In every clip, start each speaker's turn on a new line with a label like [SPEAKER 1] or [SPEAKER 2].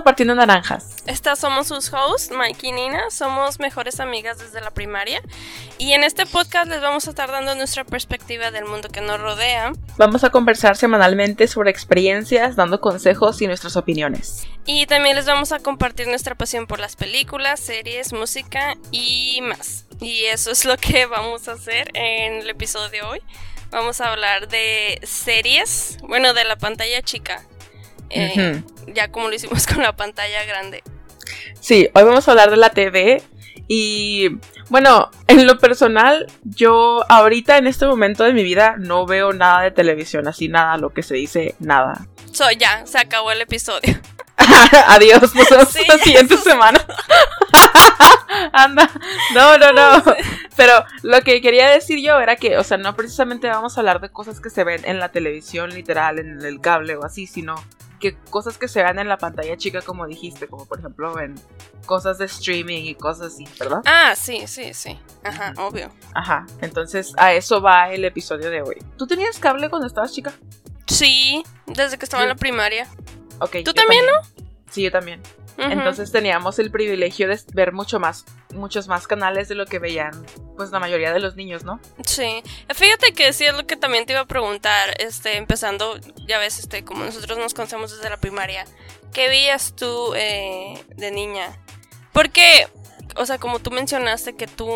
[SPEAKER 1] A Partiendo Naranjas.
[SPEAKER 2] Estas somos sus hosts, Mike y Nina. Somos mejores amigas desde la primaria. Y en este podcast les vamos a estar dando nuestra perspectiva del mundo que nos rodea.
[SPEAKER 1] Vamos a conversar semanalmente sobre experiencias, dando consejos y nuestras opiniones.
[SPEAKER 2] Y también les vamos a compartir nuestra pasión por las películas, series, música y más. Y eso es lo que vamos a hacer en el episodio de hoy. Vamos a hablar de series, bueno, de la pantalla chica. Eh, ya como lo hicimos con la pantalla grande.
[SPEAKER 1] Sí, hoy vamos a hablar de la TV y bueno, en lo personal, yo ahorita en este momento de mi vida no veo nada de televisión, así nada, lo que se dice, nada.
[SPEAKER 2] So, ya, se acabó el episodio.
[SPEAKER 1] Adiós, nos vemos la siguiente semana. Anda, no, no, no. Pero lo que quería decir yo era que, o sea, no precisamente vamos a hablar de cosas que se ven en la televisión literal, en el cable o así, sino que cosas que se vean en la pantalla chica, como dijiste, como por ejemplo en cosas de streaming y cosas así, ¿verdad?
[SPEAKER 2] Ah, sí, sí, sí. Ajá, obvio.
[SPEAKER 1] Ajá, entonces a eso va el episodio de hoy. ¿Tú tenías cable cuando estabas chica?
[SPEAKER 2] Sí, desde que estaba en la primaria.
[SPEAKER 1] Ok.
[SPEAKER 2] ¿Tú también, no?
[SPEAKER 1] Sí, yo también. Entonces teníamos el privilegio de ver mucho más, muchos más canales de lo que veían, pues la mayoría de los niños, ¿no?
[SPEAKER 2] Sí. Fíjate que sí es lo que también te iba a preguntar, este, empezando, ya ves, este, como nosotros nos conocemos desde la primaria, ¿qué veías tú eh, de niña? Porque, o sea, como tú mencionaste que tú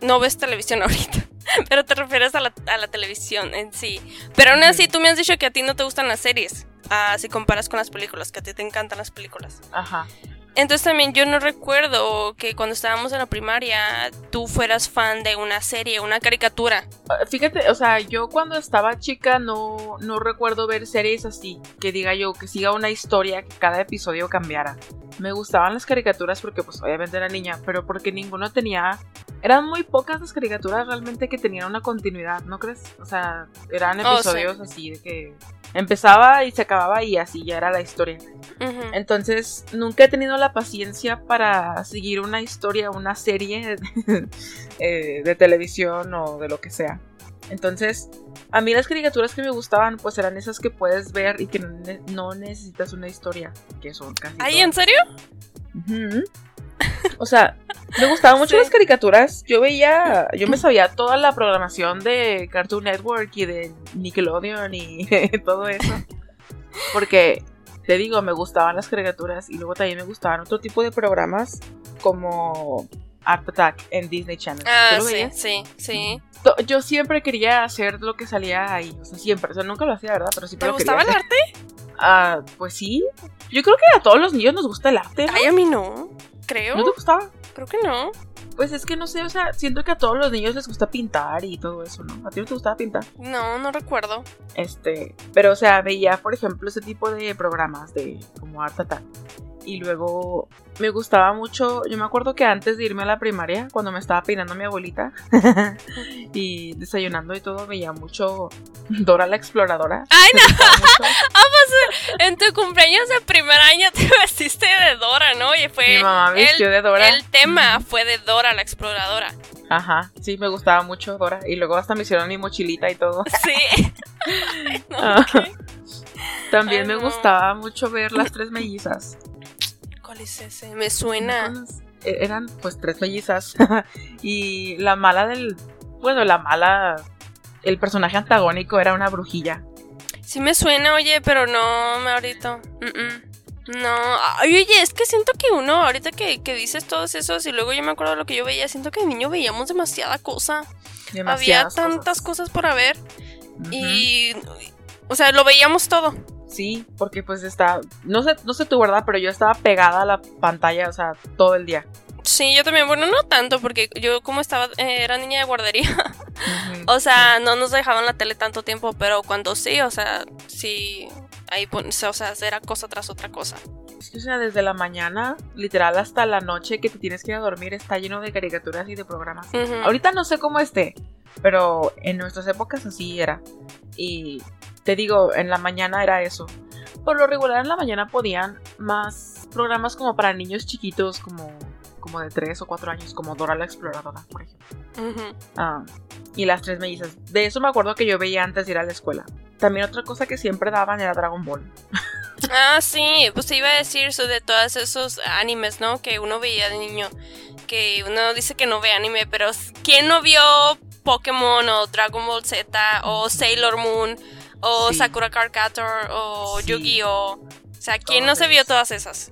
[SPEAKER 2] no ves televisión ahorita. Pero te refieres a la, a la televisión en sí. Pero aún así, tú me has dicho que a ti no te gustan las series. Ah, si comparas con las películas, que a ti te encantan las películas.
[SPEAKER 1] Ajá.
[SPEAKER 2] Entonces también yo no recuerdo que cuando estábamos en la primaria tú fueras fan de una serie, una caricatura.
[SPEAKER 1] Ah, fíjate, o sea, yo cuando estaba chica no, no recuerdo ver series así, que diga yo, que siga una historia, que cada episodio cambiara. Me gustaban las caricaturas porque pues obviamente era niña, pero porque ninguno tenía... Eran muy pocas las caricaturas realmente que tenían una continuidad, ¿no crees? O sea, eran
[SPEAKER 2] Oh,
[SPEAKER 1] episodios así de que empezaba y se acababa y así ya era la historia.
[SPEAKER 2] Ujú.
[SPEAKER 1] Entonces, nunca he tenido la paciencia para seguir una historia, una serie eh, de televisión o de lo que sea. Entonces, a mí las caricaturas que me gustaban, pues eran esas que puedes ver y que no, ne- no necesitas una historia, que son casi.
[SPEAKER 2] ¿Ay,
[SPEAKER 1] todas.
[SPEAKER 2] en serio?
[SPEAKER 1] O sea, me gustaban mucho
[SPEAKER 2] Sí.
[SPEAKER 1] las caricaturas. Yo veía, yo me sabía toda la programación de Cartoon Network y de Nickelodeon y todo eso. Porque, te digo, me gustaban las caricaturas y luego también me gustaban otro tipo de programas como Art Attack en Disney Channel. ¿Tú
[SPEAKER 2] Ah, sí,
[SPEAKER 1] veías?
[SPEAKER 2] sí, sí.
[SPEAKER 1] Yo siempre quería hacer lo que salía ahí, o sea, siempre, o sea, nunca lo hacía, ¿verdad? Pero siempre
[SPEAKER 2] ¿Te
[SPEAKER 1] lo quería
[SPEAKER 2] gustaba el
[SPEAKER 1] hacer.
[SPEAKER 2] arte?
[SPEAKER 1] Ah, pues sí. Yo creo que a todos los niños nos gusta el arte, ¿no?
[SPEAKER 2] Ay, a mí no. Creo.
[SPEAKER 1] ¿No te gustaba?
[SPEAKER 2] Creo que no.
[SPEAKER 1] Pues es que no sé, o sea, siento que a todos los niños les gusta pintar y todo eso, ¿no? ¿A ti no te gustaba pintar?
[SPEAKER 2] No, no recuerdo.
[SPEAKER 1] Este, pero o sea, veía, por ejemplo, ese tipo de programas de como Art Attack. Y luego me gustaba mucho, yo me acuerdo que antes de irme a la primaria, cuando me estaba peinando mi abuelita y desayunando y todo, veía mucho Dora la Exploradora.
[SPEAKER 2] Ay, no.
[SPEAKER 1] gustaba mucho.
[SPEAKER 2] En tu cumpleaños de primer año te vestiste de Dora, ¿no? Y fue
[SPEAKER 1] Mi mamá vistió
[SPEAKER 2] el,
[SPEAKER 1] de Dora.
[SPEAKER 2] el tema fue de Dora la exploradora.
[SPEAKER 1] Ajá, sí, me gustaba mucho Dora. Y luego hasta me hicieron mi mochilita y todo.
[SPEAKER 2] Sí. Ay, no,
[SPEAKER 1] Ah. También
[SPEAKER 2] Ay,
[SPEAKER 1] me gustaba mucho ver las tres mellizas.
[SPEAKER 2] Me suena.
[SPEAKER 1] E- Eran pues tres mellizas. y la mala del. Bueno, la mala. El personaje antagónico era una brujilla.
[SPEAKER 2] Sí me suena, oye, pero no, me ahorita. Mm, mm. No, Ay, oye, es que siento que uno, ahorita que, que dices todos esos y luego yo me acuerdo de lo que yo veía, siento que de niño veíamos demasiada cosa. Había tantas cosas por haber y, o sea, lo veíamos todo.
[SPEAKER 1] Sí, porque pues está. No sé, no sé tú, ¿verdad? Pero yo estaba pegada a la pantalla, o sea, todo el día.
[SPEAKER 2] Sí, yo también, bueno, no tanto, porque yo como estaba, eh, era niña de guardería, o sea, no nos dejaban la tele tanto tiempo, pero cuando sí, o sea, sí, ahí, o sea, era cosa tras otra cosa.
[SPEAKER 1] O sea, desde la mañana, literal, hasta la noche que te tienes que ir a dormir, está lleno de caricaturas y de programas. Ahorita no sé cómo esté, pero en nuestras épocas así era. Y te digo, en la mañana era eso. Por lo regular en la mañana podían más programas como para niños chiquitos, como, como de 3 o 4 años, como Dora la Exploradora, por ejemplo. Ah, y las tres mellizas. De eso me acuerdo que yo veía antes de ir a la escuela. También otra cosa que siempre daban era Dragon Ball.
[SPEAKER 2] Ah, sí, pues te iba a decir eso de todos esos animes, ¿no? Que uno veía de niño. Que uno dice que no ve anime, pero ¿quién no vio Pokémon o Dragon Ball Z o Sailor Moon o
[SPEAKER 1] Sí.
[SPEAKER 2] Sakura Card Captor o
[SPEAKER 1] Sí.
[SPEAKER 2] Yu-Gi-Oh? O sea, ¿quién no se vio todas esas?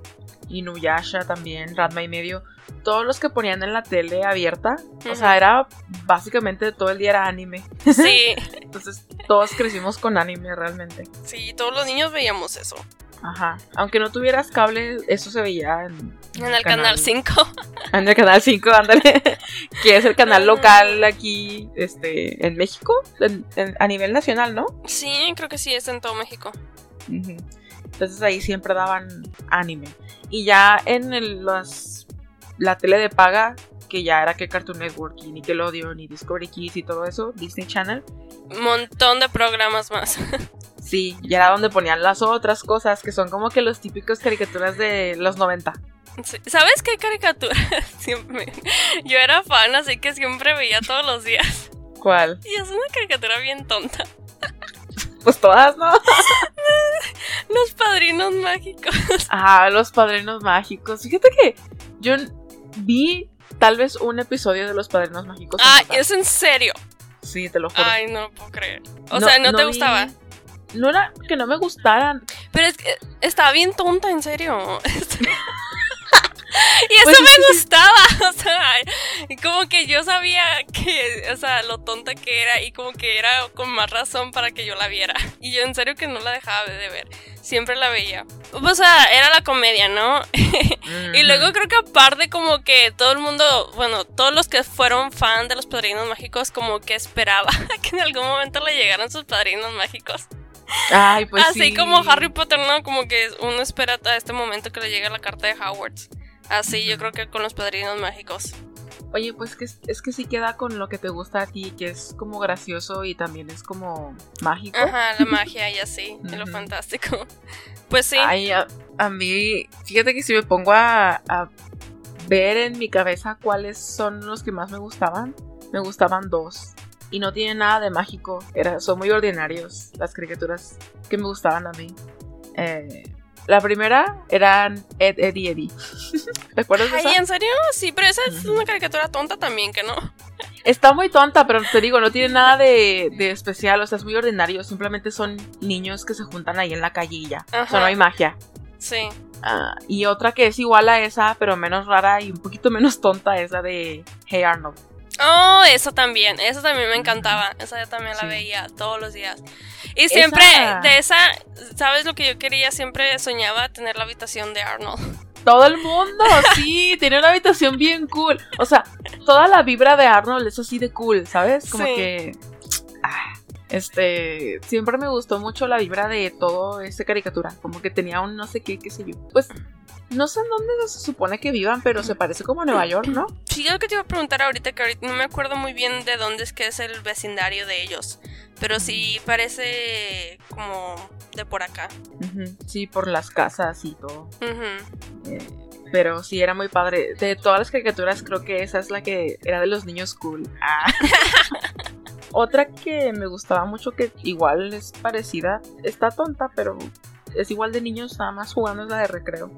[SPEAKER 1] Inuyasha también, Ranma y medio, todos los que ponían en la tele abierta, o
[SPEAKER 2] Ujú.
[SPEAKER 1] sea, era básicamente todo el día era anime.
[SPEAKER 2] Sí,
[SPEAKER 1] Entonces, todos crecimos con anime realmente.
[SPEAKER 2] sí, todos los niños veíamos eso.
[SPEAKER 1] Ajá. Aunque no tuvieras cable, eso se veía en,
[SPEAKER 2] En el canal 5.
[SPEAKER 1] En el canal 5, ándale. que es el canal local aquí, este, en México, en- en- a nivel nacional, ¿no?
[SPEAKER 2] Sí, creo que sí, es en todo México.
[SPEAKER 1] Entonces ahí siempre daban anime. Y ya en el- las, la tele de paga, que ya era que Cartoon Network y Nickelodeon y Discovery Kids y todo eso, Disney Channel,
[SPEAKER 2] montón de programas más.
[SPEAKER 1] sí, ya era donde ponían las otras cosas, que son como que los típicos caricaturas de los 90.
[SPEAKER 2] Sí. ¿Sabes qué caricatura? Siempre. Yo era fan, así que siempre veía todos los días.
[SPEAKER 1] ¿Cuál?
[SPEAKER 2] Y es una caricatura bien tonta.
[SPEAKER 1] Pues todas, ¿no?
[SPEAKER 2] Los padrinos mágicos.
[SPEAKER 1] Ah, los padrinos mágicos. Fíjate que yo vi tal vez un episodio de los padrinos mágicos. en total.
[SPEAKER 2] es en serio.
[SPEAKER 1] Sí, te lo juro.
[SPEAKER 2] Ay, no lo puedo creer. O sea, no, te
[SPEAKER 1] vi-
[SPEAKER 2] gustaba.
[SPEAKER 1] No era que no me gustaran.
[SPEAKER 2] Pero es que estaba bien tonta, en serio. y eso
[SPEAKER 1] Pues es
[SPEAKER 2] me
[SPEAKER 1] sí.
[SPEAKER 2] gustaba. O sea, como que yo sabía que, o sea, lo tonta que era y como que era con más razón para que yo la viera. Y yo en serio que no la dejaba de ver. Siempre la veía. O sea, era la comedia, ¿no? Y luego creo que aparte como que todo el mundo, bueno, todos los que fueron fan de los padrinos mágicos como que esperaba que en algún momento le llegaran sus padrinos mágicos.
[SPEAKER 1] Ay, pues
[SPEAKER 2] Así
[SPEAKER 1] sí.
[SPEAKER 2] como Harry Potter, ¿no? Como que uno espera a este momento que le llegue la carta de Hogwarts. Así yo creo que con los padrinos mágicos.
[SPEAKER 1] Oye, pues que es, que sí queda con lo que te gusta a ti, que es como gracioso y también es como mágico.
[SPEAKER 2] Ajá, la magia y así, y lo fantástico. Pues sí.
[SPEAKER 1] Ay, a, a mí, fíjate que si me pongo a, a ver en mi cabeza cuáles son los que más me gustaban, me gustaban dos. Y no tienen nada de mágico, era, son muy ordinarios las caricaturas que me gustaban a mí. Eh, la primera eran Ed, Ed y Eddie. ¿Te acuerdas de
[SPEAKER 2] Ay,
[SPEAKER 1] esa?
[SPEAKER 2] ¿en serio? Sí, pero esa es una caricatura tonta también, que no.
[SPEAKER 1] Está muy tonta, pero te digo, no tiene nada de, de especial, o sea, es muy ordinario. Simplemente son niños que se juntan ahí en la calle y ya. O sea, no hay magia.
[SPEAKER 2] Sí.
[SPEAKER 1] Ah, y otra que es igual a esa, pero menos rara y un poquito menos tonta, es la de Hey Arnold.
[SPEAKER 2] Oh, eso también, eso también me encantaba. Esa yo también la
[SPEAKER 1] Sí.
[SPEAKER 2] veía todos los días. Y siempre
[SPEAKER 1] Esa-
[SPEAKER 2] de esa, ¿sabes lo que yo quería? Siempre soñaba tener la habitación de Arnold.
[SPEAKER 1] Todo el mundo, sí, tiene una habitación bien cool. O sea, toda la vibra de Arnold es así de cool, ¿sabes? Como
[SPEAKER 2] Sí.
[SPEAKER 1] que. ah, este. Siempre me gustó mucho la vibra de todo ese caricatura. Como que tenía un no sé qué, qué sé yo. Pues. No sé en dónde se supone que vivan, pero se parece como a Nueva York, ¿no?
[SPEAKER 2] Sí, yo lo que te iba a preguntar ahorita, que ahorita no me acuerdo muy bien de dónde es que es el vecindario de ellos. Pero sí parece como de por acá.
[SPEAKER 1] Sí, por las casas y todo. Eh, pero sí, era muy padre. De todas las caricaturas, creo que esa es la que era de los niños cool. Ah. Otra que me gustaba mucho, que igual es parecida, está tonta, pero es igual de niños, nada más jugando es la de recreo.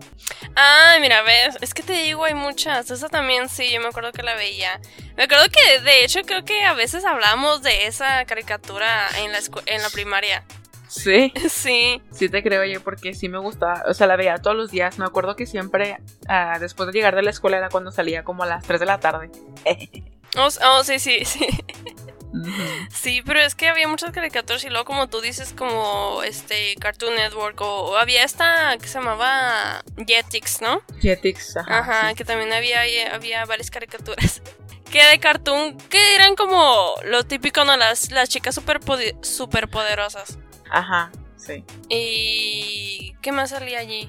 [SPEAKER 2] Ah, mira, ves, es que te digo, hay muchas. Esa también sí, yo me acuerdo que la veía. Me acuerdo que, de hecho, creo que a veces hablamos de esa caricatura en la, en la primaria.
[SPEAKER 1] Sí,
[SPEAKER 2] Sí.
[SPEAKER 1] sí te creo yo, porque sí me gustaba. O sea, la veía todos los días. Me acuerdo que siempre, ah, después de llegar de la escuela, era cuando salía como a las 3 de la tarde.
[SPEAKER 2] Oh, oh, sí, sí, sí. Sí, pero es que había muchas caricaturas y luego como tú dices como este Cartoon Network o, o había esta que se llamaba Jetix, ¿no?
[SPEAKER 1] Jetix, ajá.
[SPEAKER 2] Ajá,
[SPEAKER 1] sí.
[SPEAKER 2] que también había, había varias caricaturas. Que de cartoon, que eran como lo típico, ¿no? Las, las chicas super, poderosas.
[SPEAKER 1] Ajá, sí.
[SPEAKER 2] ¿Y qué más salía allí?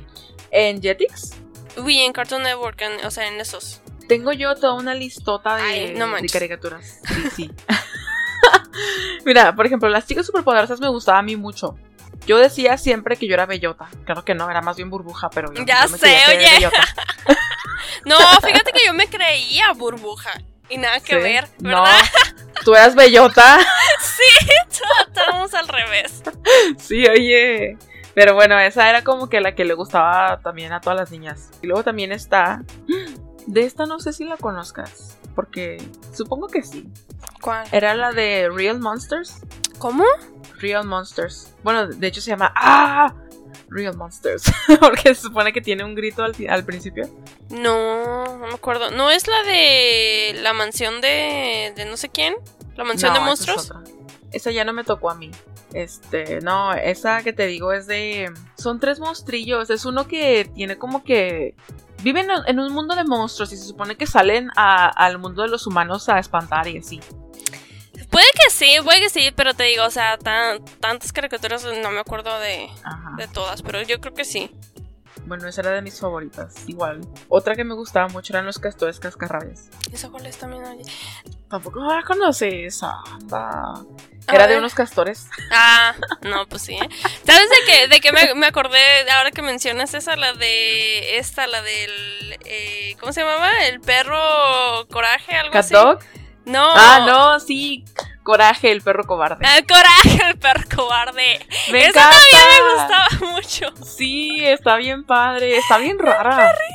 [SPEAKER 1] En Jetix
[SPEAKER 2] Uy, en Cartoon Network, en- o sea, en esos.
[SPEAKER 1] Tengo yo toda una listota de,
[SPEAKER 2] Ay, no
[SPEAKER 1] de caricaturas. Sí, sí. Mira, por ejemplo, las chicas superpoderosas me gustaba a mí mucho. Yo decía siempre que yo era bellota. Claro que no, era más bien burbuja, pero yo,
[SPEAKER 2] Ya
[SPEAKER 1] yo me
[SPEAKER 2] sé, oye. No, fíjate que yo me creía burbuja. Y nada que
[SPEAKER 1] ¿Sí?
[SPEAKER 2] ver,
[SPEAKER 1] No,
[SPEAKER 2] ¿verdad?
[SPEAKER 1] tú eras bellota.
[SPEAKER 2] Estábamos al revés.
[SPEAKER 1] sí, oye. Pero bueno, esa era como que la que le gustaba también a todas las niñas. Y luego también está. De esta no sé si la conozcas. Porque supongo que sí.
[SPEAKER 2] ¿Cuál?
[SPEAKER 1] Era la de Real Monsters.
[SPEAKER 2] ¿Cómo?
[SPEAKER 1] Real Monsters. Bueno, de hecho se llama ¡Ah! Real Monsters. Porque se supone que tiene un grito al, principio.
[SPEAKER 2] No, no me acuerdo. ¿No es la de la mansión de, de no sé quién? ¿La mansión
[SPEAKER 1] No,
[SPEAKER 2] de
[SPEAKER 1] esa es
[SPEAKER 2] monstruos?
[SPEAKER 1] Esa ya no me tocó a mí. Este, no, esa que te digo es de. Son tres monstrillos. Es uno que tiene como que. Viven en- en un mundo de monstruos y se supone que salen a- al mundo de los humanos a espantar y así.
[SPEAKER 2] Puede que sí, puede que sí, pero te digo, o sea, tan- tantas caricaturas no me acuerdo de, de todas, pero yo creo que sí.
[SPEAKER 1] Bueno, esa era de mis favoritas. Igual. Otra que me gustaba mucho eran los castores cascarrabias.
[SPEAKER 2] ¿Esa cuál es también? oye?
[SPEAKER 1] Tampoco la conoces, anda. Era de unos castores.
[SPEAKER 2] Ah, no, pues sí. ¿eh? ¿Sabes de qué, de qué me, me acordé ahora que mencionas esa? La de esta, la del... eh, ¿Cómo se llamaba? El perro coraje, algo
[SPEAKER 1] ¿Cat
[SPEAKER 2] así.
[SPEAKER 1] Dog?
[SPEAKER 2] No.
[SPEAKER 1] Ah, no, sí. Coraje, el perro cobarde.
[SPEAKER 2] El coraje, el perro cobarde.
[SPEAKER 1] Me
[SPEAKER 2] Esa
[SPEAKER 1] encanta.
[SPEAKER 2] también me gustaba mucho.
[SPEAKER 1] Sí, está bien padre. Está bien rara.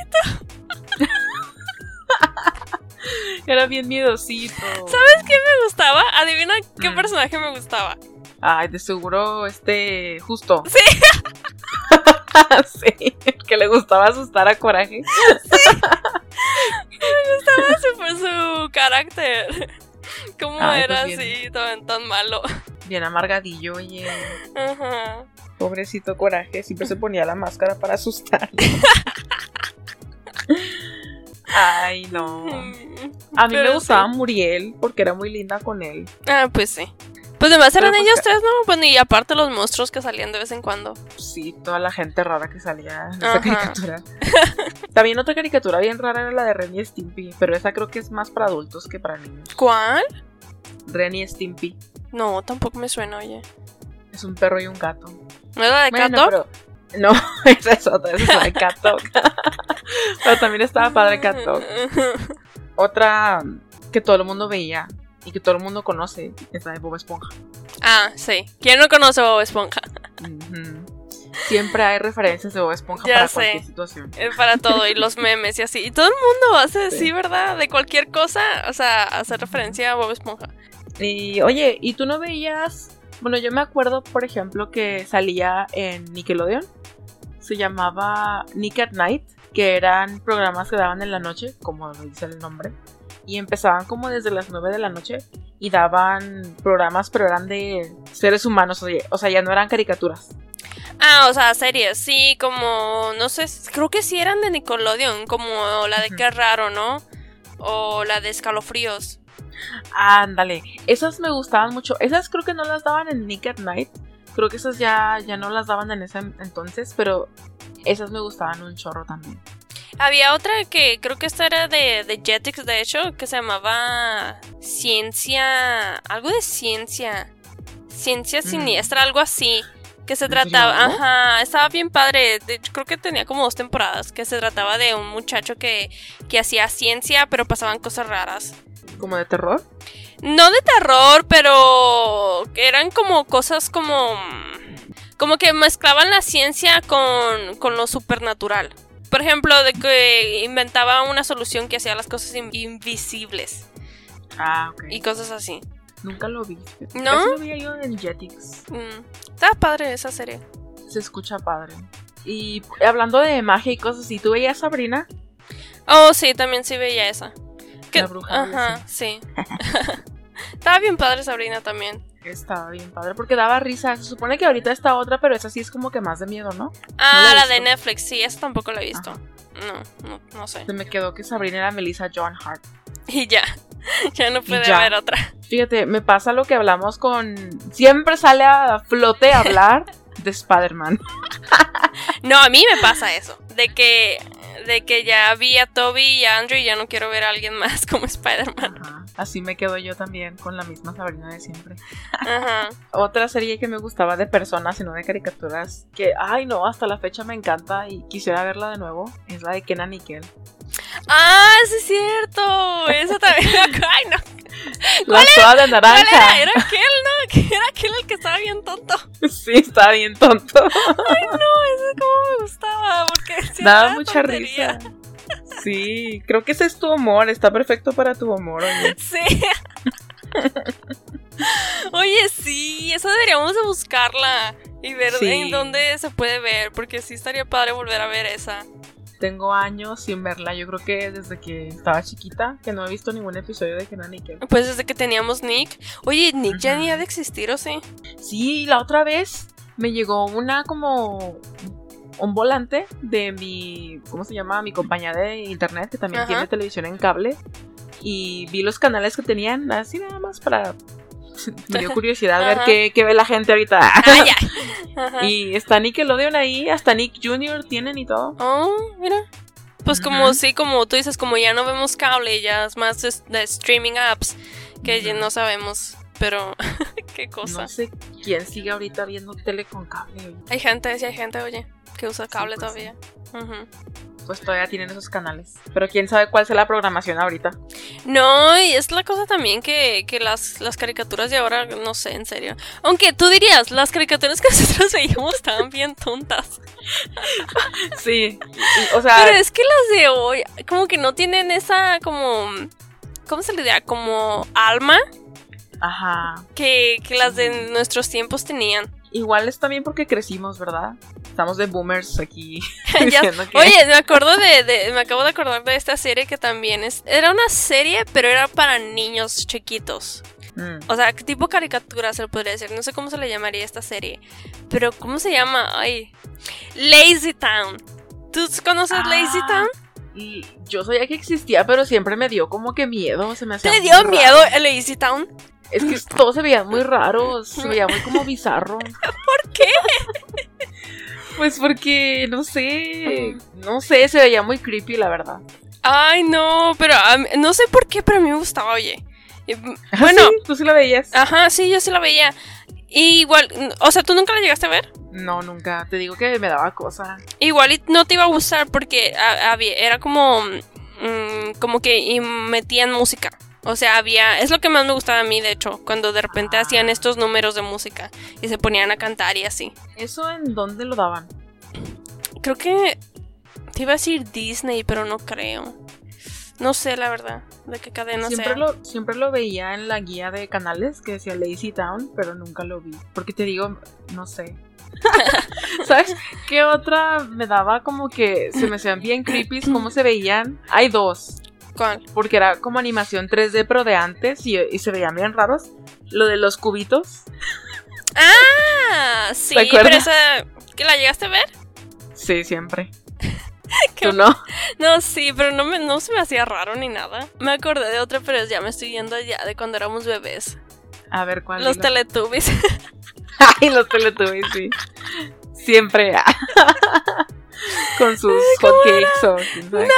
[SPEAKER 1] Era bien miedosito.
[SPEAKER 2] ¿Sabes qué me gustaba? Adivina qué
[SPEAKER 1] Mm.
[SPEAKER 2] personaje me gustaba.
[SPEAKER 1] Ay, de seguro este justo.
[SPEAKER 2] Sí.
[SPEAKER 1] sí, el que le gustaba asustar a Coraje.
[SPEAKER 2] Ese fue su carácter. ¿Cómo
[SPEAKER 1] Ay,
[SPEAKER 2] era
[SPEAKER 1] pues
[SPEAKER 2] así, tan, tan malo?
[SPEAKER 1] Bien amargadillo, oye.
[SPEAKER 2] Ajá.
[SPEAKER 1] Pobrecito Coraje, siempre se ponía la máscara para asustar. Ay, no. A mí me gustaba
[SPEAKER 2] sí.
[SPEAKER 1] Muriel porque era muy linda con él.
[SPEAKER 2] Ah, pues sí. Pues además eran
[SPEAKER 1] pues,
[SPEAKER 2] ellos
[SPEAKER 1] ca-
[SPEAKER 2] tres, ¿no? Bueno, y aparte los monstruos que salían de vez en cuando.
[SPEAKER 1] Sí, toda la gente rara que salía en esa caricatura. También otra caricatura bien rara era la de Ren y Stimpy, pero esa creo que es más para adultos que para niños.
[SPEAKER 2] ¿Cuál?
[SPEAKER 1] Ren y Stimpy
[SPEAKER 2] No, tampoco me suena, oye.
[SPEAKER 1] es un perro y un gato.
[SPEAKER 2] ¿No es la de
[SPEAKER 1] Bueno, pero- No, esa es otra, esa es la de Cat pero también estaba padre Cat Dog. Otra que todo el mundo veía y que todo el mundo conoce es la de Bob Esponja.
[SPEAKER 2] Ah, sí. ¿Quién no conoce a Bob Esponja?
[SPEAKER 1] Siempre hay referencias de Bob Esponja
[SPEAKER 2] Ya
[SPEAKER 1] para
[SPEAKER 2] sé.
[SPEAKER 1] cualquier situación.
[SPEAKER 2] Es para todo, y los memes y así. Y todo el mundo hace así,
[SPEAKER 1] Sí.
[SPEAKER 2] ¿verdad? De cualquier cosa, o sea, hacer referencia a Bob Esponja.
[SPEAKER 1] Y oye, ¿y tú no veías? Bueno, yo me acuerdo, por ejemplo, que salía en Nickelodeon. Se llamaba Nick at Night, que eran programas que daban en la noche, como lo dice el nombre. Y empezaban como desde las 9 de la noche y daban programas, pero eran de seres humanos, oye, o sea, ya no eran caricaturas.
[SPEAKER 2] Ah, o sea, series, sí, como, no sé, creo que sí eran de Nickelodeon, como la de
[SPEAKER 1] Ujú.
[SPEAKER 2] Qué raro, ¿no? O la de Escalofríos.
[SPEAKER 1] Ándale, esas me gustaban mucho. Esas creo que no las daban en Nick at Night. Creo que esas ya, ya no las daban en ese entonces, pero esas me gustaban un chorro también.
[SPEAKER 2] Había otra que creo que esta era de, de Jetix, de hecho, que se llamaba Ciencia. Algo de ciencia. Ciencia
[SPEAKER 1] Mm.
[SPEAKER 2] siniestra, algo así. Que se trataba. Ajá, estaba bien padre. De hecho, creo que tenía como dos temporadas. Que se trataba de un muchacho que, que hacía ciencia, pero pasaban cosas raras.
[SPEAKER 1] ¿Como de terror?
[SPEAKER 2] No de terror, pero eran como cosas como. Como que mezclaban la ciencia con, con lo supernatural. Por ejemplo, de que inventaba una solución que hacía las cosas in- invisibles
[SPEAKER 1] Ah, ok.
[SPEAKER 2] y cosas así.
[SPEAKER 1] Nunca lo vi.
[SPEAKER 2] ¿No?
[SPEAKER 1] Eso lo vi yo en Jetix.
[SPEAKER 2] Mm. Estaba padre esa serie.
[SPEAKER 1] Se escucha padre. Y hablando de magia y cosas así, ¿tú veías Sabrina?
[SPEAKER 2] Oh, sí, también sí veía esa.
[SPEAKER 1] La bruja
[SPEAKER 2] Ajá, sí. Estaba bien padre Sabrina también.
[SPEAKER 1] Estaba bien padre porque daba risa. Se supone que ahorita está otra, pero esa sí es como que más de miedo, ¿no?
[SPEAKER 2] Ah,
[SPEAKER 1] No la
[SPEAKER 2] de. Netflix, sí, esa tampoco la he visto.
[SPEAKER 1] Ajá.
[SPEAKER 2] No, no, no sé.
[SPEAKER 1] Se me quedó que Sabrina era Melissa John Hart.
[SPEAKER 2] Y ya. Ya no puede
[SPEAKER 1] ya.
[SPEAKER 2] haber otra.
[SPEAKER 1] Fíjate, me pasa lo que hablamos con. Siempre sale a flote a hablar de Spider-Man.
[SPEAKER 2] No, a mí me pasa eso. De que, de que ya vi a Toby y a Andrew y ya no quiero ver a alguien más como Spider-Man.
[SPEAKER 1] Así me quedo yo también con la misma Sabrina de siempre.
[SPEAKER 2] Ajá.
[SPEAKER 1] Otra serie que me gustaba de personas y no de caricaturas, que, ay no, hasta la fecha me encanta y quisiera verla de nuevo, es la de Kenan y Kel.
[SPEAKER 2] Ah, sí es cierto. Eso también. Ay, no.
[SPEAKER 1] La toda de
[SPEAKER 2] ¿Cuál
[SPEAKER 1] naranja.
[SPEAKER 2] era? Era aquel, ¿no? Era aquel el que estaba bien tonto.
[SPEAKER 1] Sí, está bien tonto.
[SPEAKER 2] Ay, no, eso es como
[SPEAKER 1] Daba mucha
[SPEAKER 2] tontería.
[SPEAKER 1] risa. Sí, creo que ese es tu humor, está perfecto para tu humor, oye.
[SPEAKER 2] Sí. Oye, sí, eso deberíamos de buscarla y ver
[SPEAKER 1] Sí.
[SPEAKER 2] en dónde se puede ver, porque sí estaría padre volver a ver esa.
[SPEAKER 1] Tengo años sin verla, yo creo que desde que estaba chiquita, que no he visto ningún episodio de Kel.
[SPEAKER 2] Pues desde que teníamos Nick. Oye, Nick ya ni ha de existir, ¿o sí?
[SPEAKER 1] Sí, la otra vez me llegó una como un volante de mi, ¿cómo se llama? Mi compañía de internet que también
[SPEAKER 2] Ajá.
[SPEAKER 1] tiene televisión en cable y vi los canales que tenían así nada más para me dio curiosidad ver qué, qué ve la gente ahorita.
[SPEAKER 2] Ah, ya.
[SPEAKER 1] Y está Nickelodeon ahí, hasta Nick Jr. tienen y todo.
[SPEAKER 2] Oh, mira. Pues como sí, como tú dices, como ya no vemos cable, ya es más de, de streaming apps que ya no sabemos. Pero, qué cosa.
[SPEAKER 1] No sé quién sigue ahorita viendo tele con cable.
[SPEAKER 2] Hay gente, sí hay gente, oye, que usa cable
[SPEAKER 1] pues
[SPEAKER 2] todavía.
[SPEAKER 1] Pues todavía tienen esos canales. Pero quién sabe cuál sea la programación ahorita.
[SPEAKER 2] No, y es la cosa también que, que las, las caricaturas de ahora, no sé, en serio. Aunque tú dirías, las caricaturas que nosotros veíamos estaban bien tontas.
[SPEAKER 1] Sí. o sea,
[SPEAKER 2] Pero es que las de hoy, como que no tienen esa, como. ¿Cómo se le diría? Como alma
[SPEAKER 1] ajá.
[SPEAKER 2] que, que las de nuestros tiempos tenían.
[SPEAKER 1] Igual es también porque crecimos, ¿verdad? Estamos de boomers aquí.
[SPEAKER 2] Ya-
[SPEAKER 1] que-
[SPEAKER 2] Oye, me acuerdo de, de- Me acabo de acordar de esta serie que también es. Era una serie, pero era para niños chiquitos.
[SPEAKER 1] Mm,
[SPEAKER 2] O sea, ¿qué tipo caricatura se podría decir? No sé cómo se le llamaría esta serie. Pero, ¿cómo se llama? Ay. Lazy Town. ¿Tú conoces
[SPEAKER 1] Ah,
[SPEAKER 2] Lazy Town?
[SPEAKER 1] Y yo sabía que existía, pero siempre me dio como que miedo. Se me hacía
[SPEAKER 2] ¿Te dio
[SPEAKER 1] raro.
[SPEAKER 2] miedo el Lazy Town?
[SPEAKER 1] Es que todos se veían muy raros. Se veía muy como bizarro.
[SPEAKER 2] ¿Por qué?
[SPEAKER 1] Pues porque, no sé. No sé, se veía muy creepy, la verdad.
[SPEAKER 2] Ay, no, pero no sé por qué, pero a mí me gustaba, oye. Bueno,
[SPEAKER 1] sí, tú sí la veías.
[SPEAKER 2] ajá, sí, yo sí la veía. Y igual, o sea, ¿tú nunca la llegaste a ver?
[SPEAKER 1] No, nunca. Te digo que me daba cosa.
[SPEAKER 2] Igual y no te iba a gustar porque era como, mm, como que y metían música. O sea, había, es lo que más me gustaba a mí, de hecho, cuando de repente
[SPEAKER 1] Ah.
[SPEAKER 2] hacían estos números de música y se ponían a cantar y así.
[SPEAKER 1] ¿Eso en dónde lo daban?
[SPEAKER 2] Creo que te iba a decir Disney, pero no creo. No sé, la verdad, de qué cadena
[SPEAKER 1] siempre,
[SPEAKER 2] sea.
[SPEAKER 1] lo, siempre lo veía en la guía de canales que decía Lazy Town, pero nunca lo vi. Porque te digo, no sé. ¿Sabes qué otra me daba como que se me hacían bien creepy cómo se veían? Hay dos.
[SPEAKER 2] ¿Cuál?
[SPEAKER 1] Porque era como animación 3D, pero de antes y, y se veían bien raros. Lo de los cubitos.
[SPEAKER 2] Ah, sí,
[SPEAKER 1] ¿Te
[SPEAKER 2] pero esa, ¿que la llegaste a ver?
[SPEAKER 1] Sí, siempre. ¿Tú no?
[SPEAKER 2] No, sí, pero no, me, no se me hacía raro ni nada. Me acordé de otra, pero ya me estoy yendo allá de cuando éramos bebés.
[SPEAKER 1] A ver, ¿cuál?
[SPEAKER 2] Los? Teletubbies.
[SPEAKER 1] Ay, los Teletubbies, sí. Siempre. Con sus hotcakes o qué.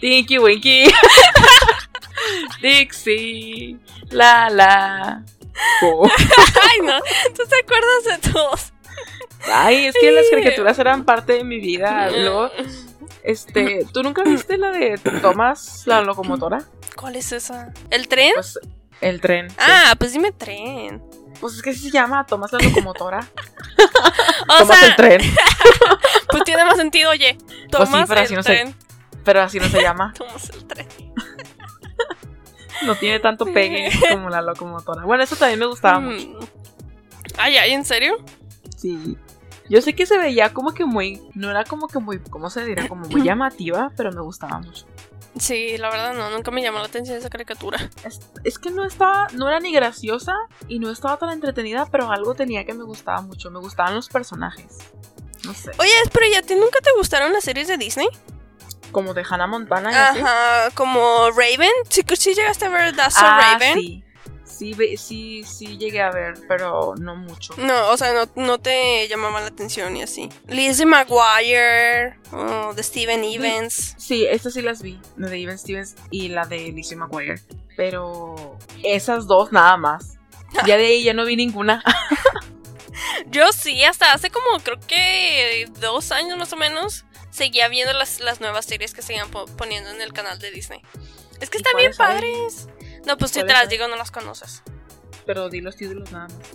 [SPEAKER 1] Tinky Winky. Dixie. La la. Oh.
[SPEAKER 2] Ay, no, ¿tú te acuerdas de todos?
[SPEAKER 1] Ay, es que las caricaturas eran parte de mi vida. Luego, este, ¿tú nunca viste la de Thomas, la locomotora?
[SPEAKER 2] ¿Cuál es esa? ¿El tren?
[SPEAKER 1] Pues el tren. sí.
[SPEAKER 2] Ah, pues dime tren.
[SPEAKER 1] Pues es que se llama Thomas la locomotora.
[SPEAKER 2] O sea,
[SPEAKER 1] el tren.
[SPEAKER 2] pues tiene más sentido, oye.
[SPEAKER 1] Pues sí, pero
[SPEAKER 2] el
[SPEAKER 1] así no sé.
[SPEAKER 2] tren.
[SPEAKER 1] Pero así no se llama.
[SPEAKER 2] Tomas el tren.
[SPEAKER 1] No tiene tanto pegue como la locomotora. Bueno, eso también me gustaba mucho.
[SPEAKER 2] Mm. Ay, ay, ¿en serio?
[SPEAKER 1] Sí. Yo sé que se veía como que muy. No era como que muy. ¿Cómo se diría? Como muy llamativa, pero me gustaba mucho.
[SPEAKER 2] Sí, la verdad no, nunca me llamó la atención esa caricatura.
[SPEAKER 1] Es, es que no estaba. No era ni graciosa y no estaba tan entretenida, pero algo tenía que me gustaba mucho. Me gustaban los personajes. No sé.
[SPEAKER 2] Oye, pero ya, ¿a ti nunca te gustaron las series de Disney?
[SPEAKER 1] Como de Hannah Montana y así.
[SPEAKER 2] Ajá, como Raven. ¿Sí, sí llegaste a ver That's So
[SPEAKER 1] Ah,
[SPEAKER 2] Raven?
[SPEAKER 1] sí. Sí, sí, sí llegué a ver, pero no mucho.
[SPEAKER 2] No, o sea, no, no te llamaba la atención y así. Lizzie McGuire, oh, de Steven Evans.
[SPEAKER 1] Sí, estas sí las vi. La de Even Stevens y la de Lizzie McGuire. Pero esas dos nada más. Ya de ahí ya no vi ninguna.
[SPEAKER 2] Yo sí, hasta hace como creo que dos años más o menos, seguía viendo las, las nuevas series que seguían po- poniendo en el canal de Disney. Es que
[SPEAKER 1] ¿Y
[SPEAKER 2] están bien
[SPEAKER 1] hay?
[SPEAKER 2] No, pues si te
[SPEAKER 1] ¿Cuáles
[SPEAKER 2] las digo, no las conoces.
[SPEAKER 1] Pero di los títulos nada más.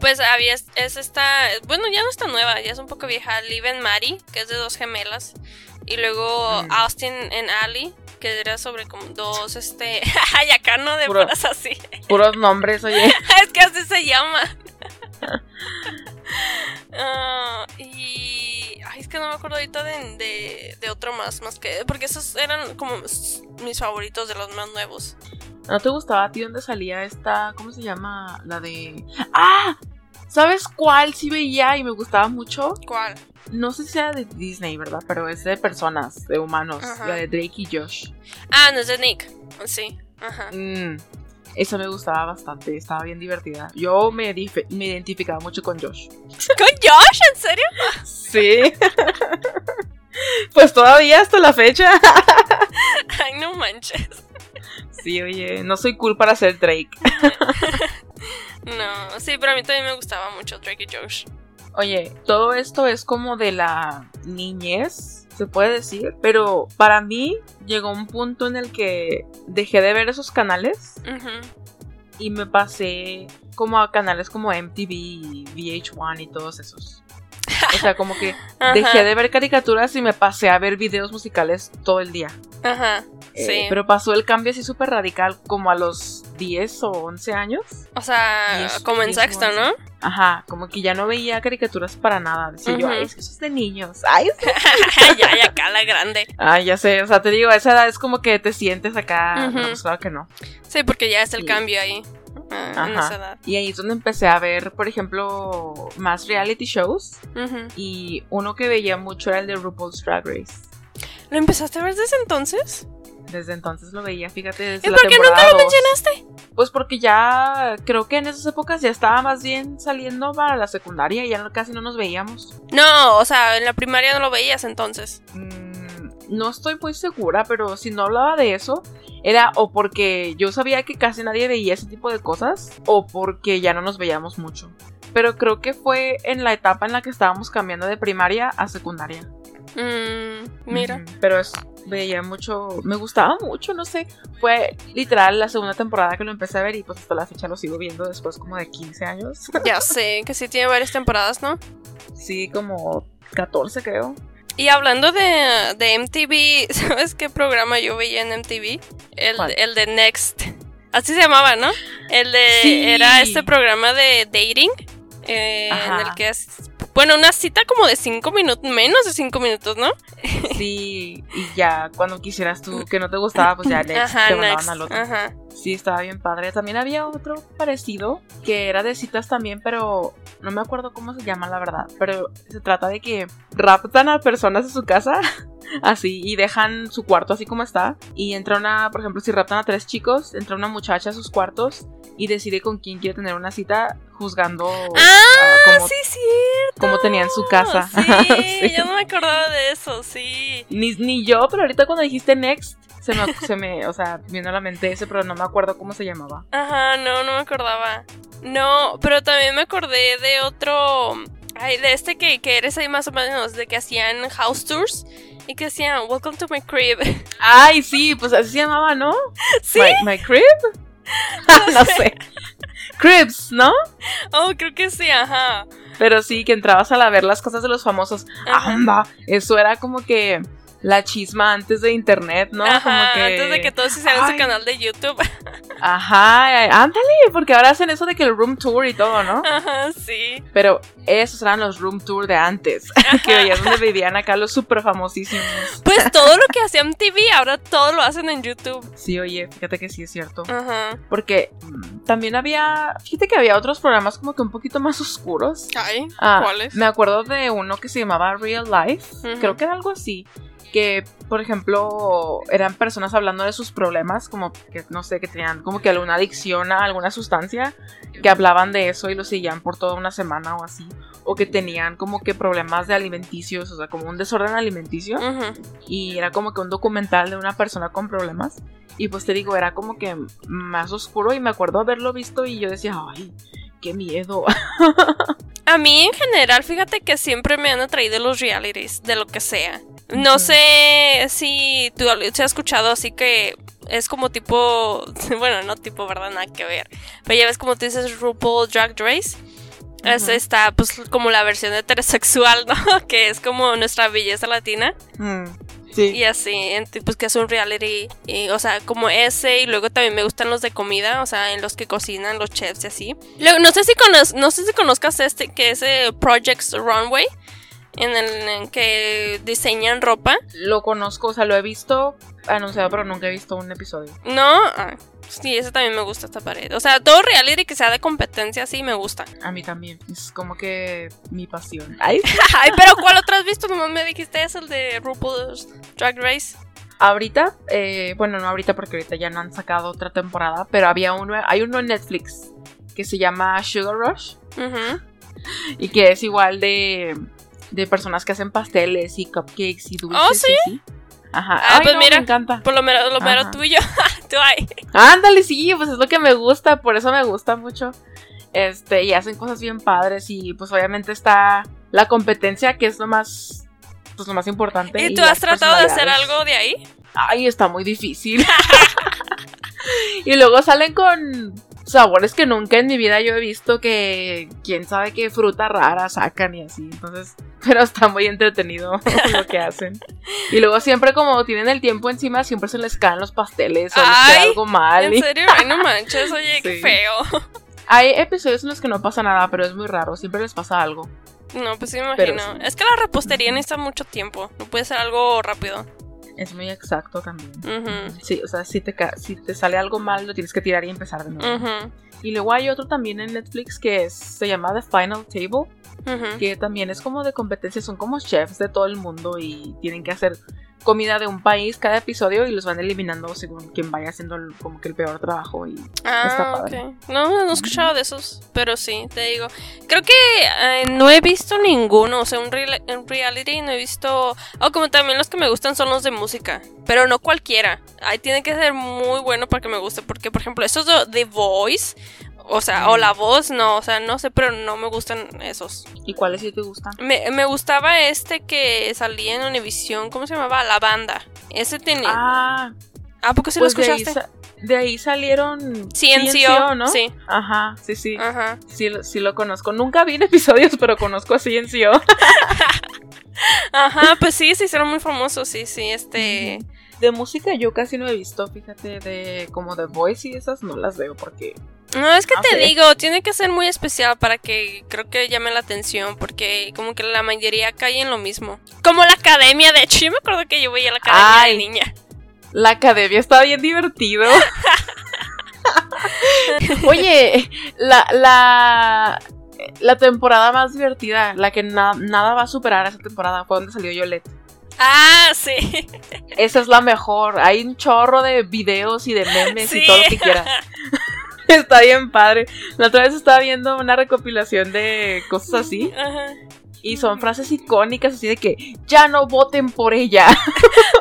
[SPEAKER 2] Pues había, es esta, bueno, ya no está nueva, ya es un poco vieja, Liv and Maddie, que es de dos gemelas. Y luego
[SPEAKER 1] Mm.
[SPEAKER 2] Austin and Ali, que era sobre como dos, este, ay, acá no de
[SPEAKER 1] Puro-
[SPEAKER 2] puras así.
[SPEAKER 1] Puros nombres, oye.
[SPEAKER 2] es que así se llama. Ah, y. Ay, es que no me acuerdo ahorita de, de, de otro más, más que. Porque esos eran como mis favoritos de los más nuevos.
[SPEAKER 1] ¿No te gustaba a ti dónde salía esta, cómo se llama? La de... ¡Ah! ¿Sabes cuál sí veía y me gustaba mucho?
[SPEAKER 2] ¿Cuál?
[SPEAKER 1] No sé si era de Disney, ¿verdad? Pero es de personas, de humanos.
[SPEAKER 2] Ajá.
[SPEAKER 1] La de Drake y Josh.
[SPEAKER 2] Ah, no es de Nick. Sí. Ajá.
[SPEAKER 1] Mm, esa me gustaba bastante, estaba bien divertida. Yo me, me identificaba mucho con Josh.
[SPEAKER 2] ¿Con Josh? ¿En serio?
[SPEAKER 1] Sí. pues todavía hasta la fecha.
[SPEAKER 2] Ay, no manches.
[SPEAKER 1] Sí, oye, no soy cool para ser Drake.
[SPEAKER 2] No, sí, pero a mí también me gustaba mucho Drake y Josh.
[SPEAKER 1] Oye, todo esto es como de la niñez, se puede decir, pero para mí llegó un punto en el que dejé de ver esos canales y me pasé como a canales como MTV, y VH1 y todos esos. O sea, como que dejé de ver caricaturas y me pasé a ver videos musicales todo el día.
[SPEAKER 2] Ajá.
[SPEAKER 1] Eh,
[SPEAKER 2] Sí.
[SPEAKER 1] pero pasó el cambio así súper radical como a los 10 o 11 años.
[SPEAKER 2] O sea,
[SPEAKER 1] Diez-
[SPEAKER 2] como en sexto. ¿no?
[SPEAKER 1] Ajá, como que ya no veía caricaturas para nada. Decía yo, ay, es que eso es de niños. Ay, sí.
[SPEAKER 2] ya, ya, acá la grande.
[SPEAKER 1] Ay, ya sé, o sea, te digo, a esa edad es como que te sientes acá.
[SPEAKER 2] Ujú.
[SPEAKER 1] No, pues claro que no.
[SPEAKER 2] Sí, porque ya es el
[SPEAKER 1] Sí.
[SPEAKER 2] cambio ahí. Ah, en
[SPEAKER 1] Ajá.
[SPEAKER 2] esa edad.
[SPEAKER 1] Y ahí es donde empecé a ver, por ejemplo, más reality shows. Y uno que veía mucho era el de RuPaul's Drag Race.
[SPEAKER 2] ¿Lo empezaste a ver desde entonces?
[SPEAKER 1] Desde entonces lo veía, fíjate, desde
[SPEAKER 2] ¿Y por qué nunca lo mencionaste?
[SPEAKER 1] Pues porque ya creo que en esas épocas ya estaba más bien saliendo para la secundaria y ya casi no nos veíamos.
[SPEAKER 2] No, o sea, en la primaria no lo veías entonces.
[SPEAKER 1] Mm, no estoy muy segura, pero si no hablaba de eso, era o porque yo sabía que casi nadie veía ese tipo de cosas, o porque ya no nos veíamos mucho. Pero creo que fue en la etapa en la que estábamos cambiando de primaria a secundaria.
[SPEAKER 2] Mm, mira.
[SPEAKER 1] Pero es, veía mucho, me gustaba mucho, no sé. Fue literal la segunda temporada que lo empecé a ver y pues hasta la fecha lo sigo viendo después como de 15 años.
[SPEAKER 2] Ya sé que sí tiene varias temporadas, ¿no?
[SPEAKER 1] sí, como 14 creo.
[SPEAKER 2] Y hablando de, de MTV, ¿sabes qué programa yo veía en MTV? El, el de Next. Así se llamaba, ¿no? El de.
[SPEAKER 1] Sí.
[SPEAKER 2] Era este programa de dating. eh, en el que. Bueno, una cita como de cinco minutos, menos de cinco minutos, ¿no?
[SPEAKER 1] Sí, y ya cuando quisieras tú que no te gustaba, pues ya next,
[SPEAKER 2] Ajá,
[SPEAKER 1] te mandaban
[SPEAKER 2] next.
[SPEAKER 1] al otro.
[SPEAKER 2] Ajá.
[SPEAKER 1] Sí, estaba bien padre. También había otro parecido que era de citas también, pero no me acuerdo cómo se llama la verdad. Pero se trata de que raptan a personas en su casa, así, y dejan su cuarto así como está. Y entra una, por ejemplo, si raptan a tres chicos, entra una muchacha a sus cuartos y decide con quién quiere tener una cita, juzgando
[SPEAKER 2] Ah,
[SPEAKER 1] ah, cómo,
[SPEAKER 2] sí, cierto.
[SPEAKER 1] cómo tenían su casa.
[SPEAKER 2] Sí,
[SPEAKER 1] Sí.
[SPEAKER 2] yo no me acordaba de eso, sí.
[SPEAKER 1] Ni, ni yo, pero ahorita cuando dijiste next, se me, se me, o sea, vino a la mente ese, pero no me acuerdo cómo se llamaba.
[SPEAKER 2] Ajá, no, no me acordaba. No, pero también me acordé de otro. Ay, de este que, que eres ahí más o menos, de que hacían house tours y que decían, Welcome to my crib.
[SPEAKER 1] Ay, sí, pues así se llamaba, ¿no?
[SPEAKER 2] sí,
[SPEAKER 1] My, my crib? no sé. Cribs, ¿no?
[SPEAKER 2] oh, creo que sí, ajá.
[SPEAKER 1] Pero sí, que entrabas a la ver las cosas de los famosos.
[SPEAKER 2] Ajá.
[SPEAKER 1] Anda, eso era como que la chisma antes de internet, ¿no?
[SPEAKER 2] Ajá,
[SPEAKER 1] como que...
[SPEAKER 2] antes de que todos hicieran su canal de YouTube.
[SPEAKER 1] Ajá, ándale, porque ahora hacen eso de que el room tour y todo, ¿no?
[SPEAKER 2] Ajá, sí.
[SPEAKER 1] Pero esos eran los room tour de antes, que veías donde vivían acá los súper famosísimos.
[SPEAKER 2] Pues todo lo que hacían TV, ahora todo lo hacen en YouTube.
[SPEAKER 1] Sí, oye, fíjate que sí es cierto.
[SPEAKER 2] Ajá.
[SPEAKER 1] Porque también había, fíjate que había otros programas como que un poquito más oscuros.
[SPEAKER 2] Ay,
[SPEAKER 1] Ah,
[SPEAKER 2] ¿cuáles?
[SPEAKER 1] Me acuerdo de uno que se llamaba Real Life, creo que era algo así, que por ejemplo eran personas hablando de sus problemas, como que no sé, que tenían como que alguna adicción a alguna sustancia, que hablaban de eso y lo seguían por toda una semana o así, o que tenían como que problemas de alimenticios, o sea, como un desorden alimenticio,
[SPEAKER 2] Ujú.
[SPEAKER 1] y era como que un documental de una persona con problemas. Y pues te digo, era como que más oscuro y me acuerdo haberlo visto y yo decía, ay, qué miedo.
[SPEAKER 2] A mí en general, fíjate que siempre me han atraído los realities, de lo que sea. No sé si tú se has escuchado así que es como tipo, bueno, no tipo, ¿verdad? Nada que ver. Pero ya ves como tú dices RuPaul Drag Race. Es, está pues como la versión heterosexual, ¿no? que es como nuestra belleza latina.
[SPEAKER 1] Mm, Sí.
[SPEAKER 2] Y así, pues que es un reality, y, o sea, como ese, y luego también me gustan los de comida, o sea, en los que cocinan los chefs y así. Luego, no sé si cono- no sé si conozcas este, que es eh, Projects Runway, en el en que diseñan ropa.
[SPEAKER 1] Lo conozco, o sea, lo he visto anunciado, pero nunca he visto un episodio.
[SPEAKER 2] No, ah, sí, ese también me gusta esta pared. O sea, todo reality que sea de competencia, sí me gusta.
[SPEAKER 1] A mí también. Es como que mi pasión. Ay,
[SPEAKER 2] Ay, pero ¿cuál otro has visto? Nomás me dijiste es el de RuPaul's Drag Race.
[SPEAKER 1] ahorita, eh, bueno, no ahorita porque ahorita ya no han sacado otra temporada, pero había uno, hay uno en Netflix que se llama Sugar Rush
[SPEAKER 2] Ujú.
[SPEAKER 1] y que es igual de, de personas que hacen pasteles y cupcakes y dulces.
[SPEAKER 2] ¿Oh, sí?
[SPEAKER 1] y así. Ajá.
[SPEAKER 2] Ah,
[SPEAKER 1] Ay,
[SPEAKER 2] pues
[SPEAKER 1] no,
[SPEAKER 2] mira.
[SPEAKER 1] me encanta.
[SPEAKER 2] Por lo menos lo mero tuyo. Tú ahí.
[SPEAKER 1] Ándale, sí, pues es lo que me gusta, por eso me gusta mucho. Este, y hacen cosas bien padres y pues obviamente está la competencia que es lo más pues lo más importante.
[SPEAKER 2] ¿Y tú
[SPEAKER 1] las
[SPEAKER 2] has tratado de hacer algo de ahí?
[SPEAKER 1] Ay, está muy difícil. y luego salen con sabores que nunca en mi vida yo he visto que quién sabe qué fruta rara sacan y así. Entonces, pero está muy entretenido lo que hacen. Y luego siempre como tienen el tiempo encima, siempre se les caen los pasteles o les queda
[SPEAKER 2] Ay,
[SPEAKER 1] algo mal.
[SPEAKER 2] ¿En
[SPEAKER 1] y-
[SPEAKER 2] serio? Ay, no manches, oye, qué feo.
[SPEAKER 1] Hay episodios en los que no pasa nada, pero es muy raro, siempre les pasa algo.
[SPEAKER 2] No, pues sí me imagino.
[SPEAKER 1] sí.
[SPEAKER 2] Es que la repostería necesita mucho tiempo. No puede ser algo rápido.
[SPEAKER 1] Es muy exacto también. Sí, o sea, si te, si te sale algo mal, lo tienes que tirar y empezar de nuevo. Y luego hay otro también en Netflix que es- se llama The Final Table, que también es como de competencia, son como chefs de todo el mundo y tienen que hacer comida de un país cada episodio y los van eliminando según quien vaya haciendo el- como que el peor trabajo y está
[SPEAKER 2] Ah,
[SPEAKER 1] padre.
[SPEAKER 2] ok. No, no he escuchado de esos, pero sí, te digo. Creo que eh, no he visto ninguno, o sea, un, real- un reality no he visto... O como también los que me gustan son los de música, pero no cualquiera. Ahí tiene que ser muy bueno para que me guste, porque por ejemplo, esos de The Voice, o sea, o. La Voz, no, o sea, no sé, pero no me gustan esos.
[SPEAKER 1] ¿Y cuáles sí te gustan?
[SPEAKER 2] Me, me gustaba este que salía en Univision, ¿cómo se llamaba? La banda. Ese tenía...
[SPEAKER 1] Ah,
[SPEAKER 2] ¿A poco sí
[SPEAKER 1] pues
[SPEAKER 2] lo
[SPEAKER 1] de ahí,
[SPEAKER 2] escuchaste?
[SPEAKER 1] de ahí salieron
[SPEAKER 2] CNCO,
[SPEAKER 1] ¿no?
[SPEAKER 2] sí.
[SPEAKER 1] Ajá, sí, sí.
[SPEAKER 2] Ajá.
[SPEAKER 1] Sí, lo- sí lo conozco. Nunca vi en episodios, pero conozco a CNCO.
[SPEAKER 2] Ajá, pues sí, se hicieron muy famosos, sí, sí, este...
[SPEAKER 1] De música yo casi no he visto, fíjate, de como The Voice y esas no las veo porque...
[SPEAKER 2] No, es que
[SPEAKER 1] Ah,
[SPEAKER 2] te digo, tiene que ser muy especial para que creo que llame la atención, porque como que la mayoría cae en lo mismo. Como la academia, de hecho, yo me acuerdo que yo veía la academia
[SPEAKER 1] Ay.
[SPEAKER 2] de niña.
[SPEAKER 1] La academia está bien divertido. Oye, la, la, la temporada más divertida, la que na- nada va a superar esa temporada, fue donde salió Yolette.
[SPEAKER 2] Ah, sí.
[SPEAKER 1] Esa es la mejor. Hay un chorro de videos y de memes
[SPEAKER 2] Sí.
[SPEAKER 1] y todo lo que quieras. Está bien padre. La otra vez estaba viendo una recopilación de cosas así
[SPEAKER 2] Ajá.
[SPEAKER 1] y son frases icónicas así de que ya no voten por ella.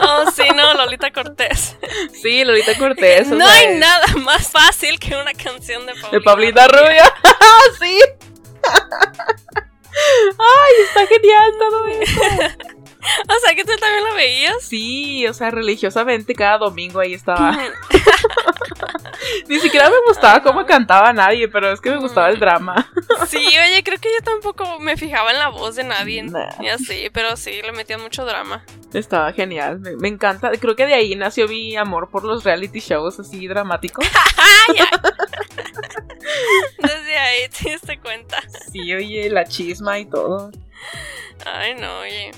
[SPEAKER 2] Oh, sí, no, Lolita Cortés.
[SPEAKER 1] Sí, Lolita Cortés.
[SPEAKER 2] no hay nada más fácil que una canción de Paulina,
[SPEAKER 1] De Pablita Rubia. sí. Ay, está genial todo eso.
[SPEAKER 2] O sea, que tú también la veías.
[SPEAKER 1] Sí, o sea, religiosamente cada domingo ahí estaba. Ni siquiera me gustaba cómo cantaba nadie, pero es que me gustaba el drama.
[SPEAKER 2] Sí, oye, creo que yo tampoco me fijaba en la voz de nadie.
[SPEAKER 1] Nah.
[SPEAKER 2] Y así, pero sí, le metían mucho drama.
[SPEAKER 1] Estaba genial, me, me encanta. Creo que de ahí nació mi amor por los reality shows así dramáticos.
[SPEAKER 2] ¡Ay, ay! Desde ahí te diste cuenta.
[SPEAKER 1] Sí, oye, la chisma y todo.
[SPEAKER 2] Ay, no, oye.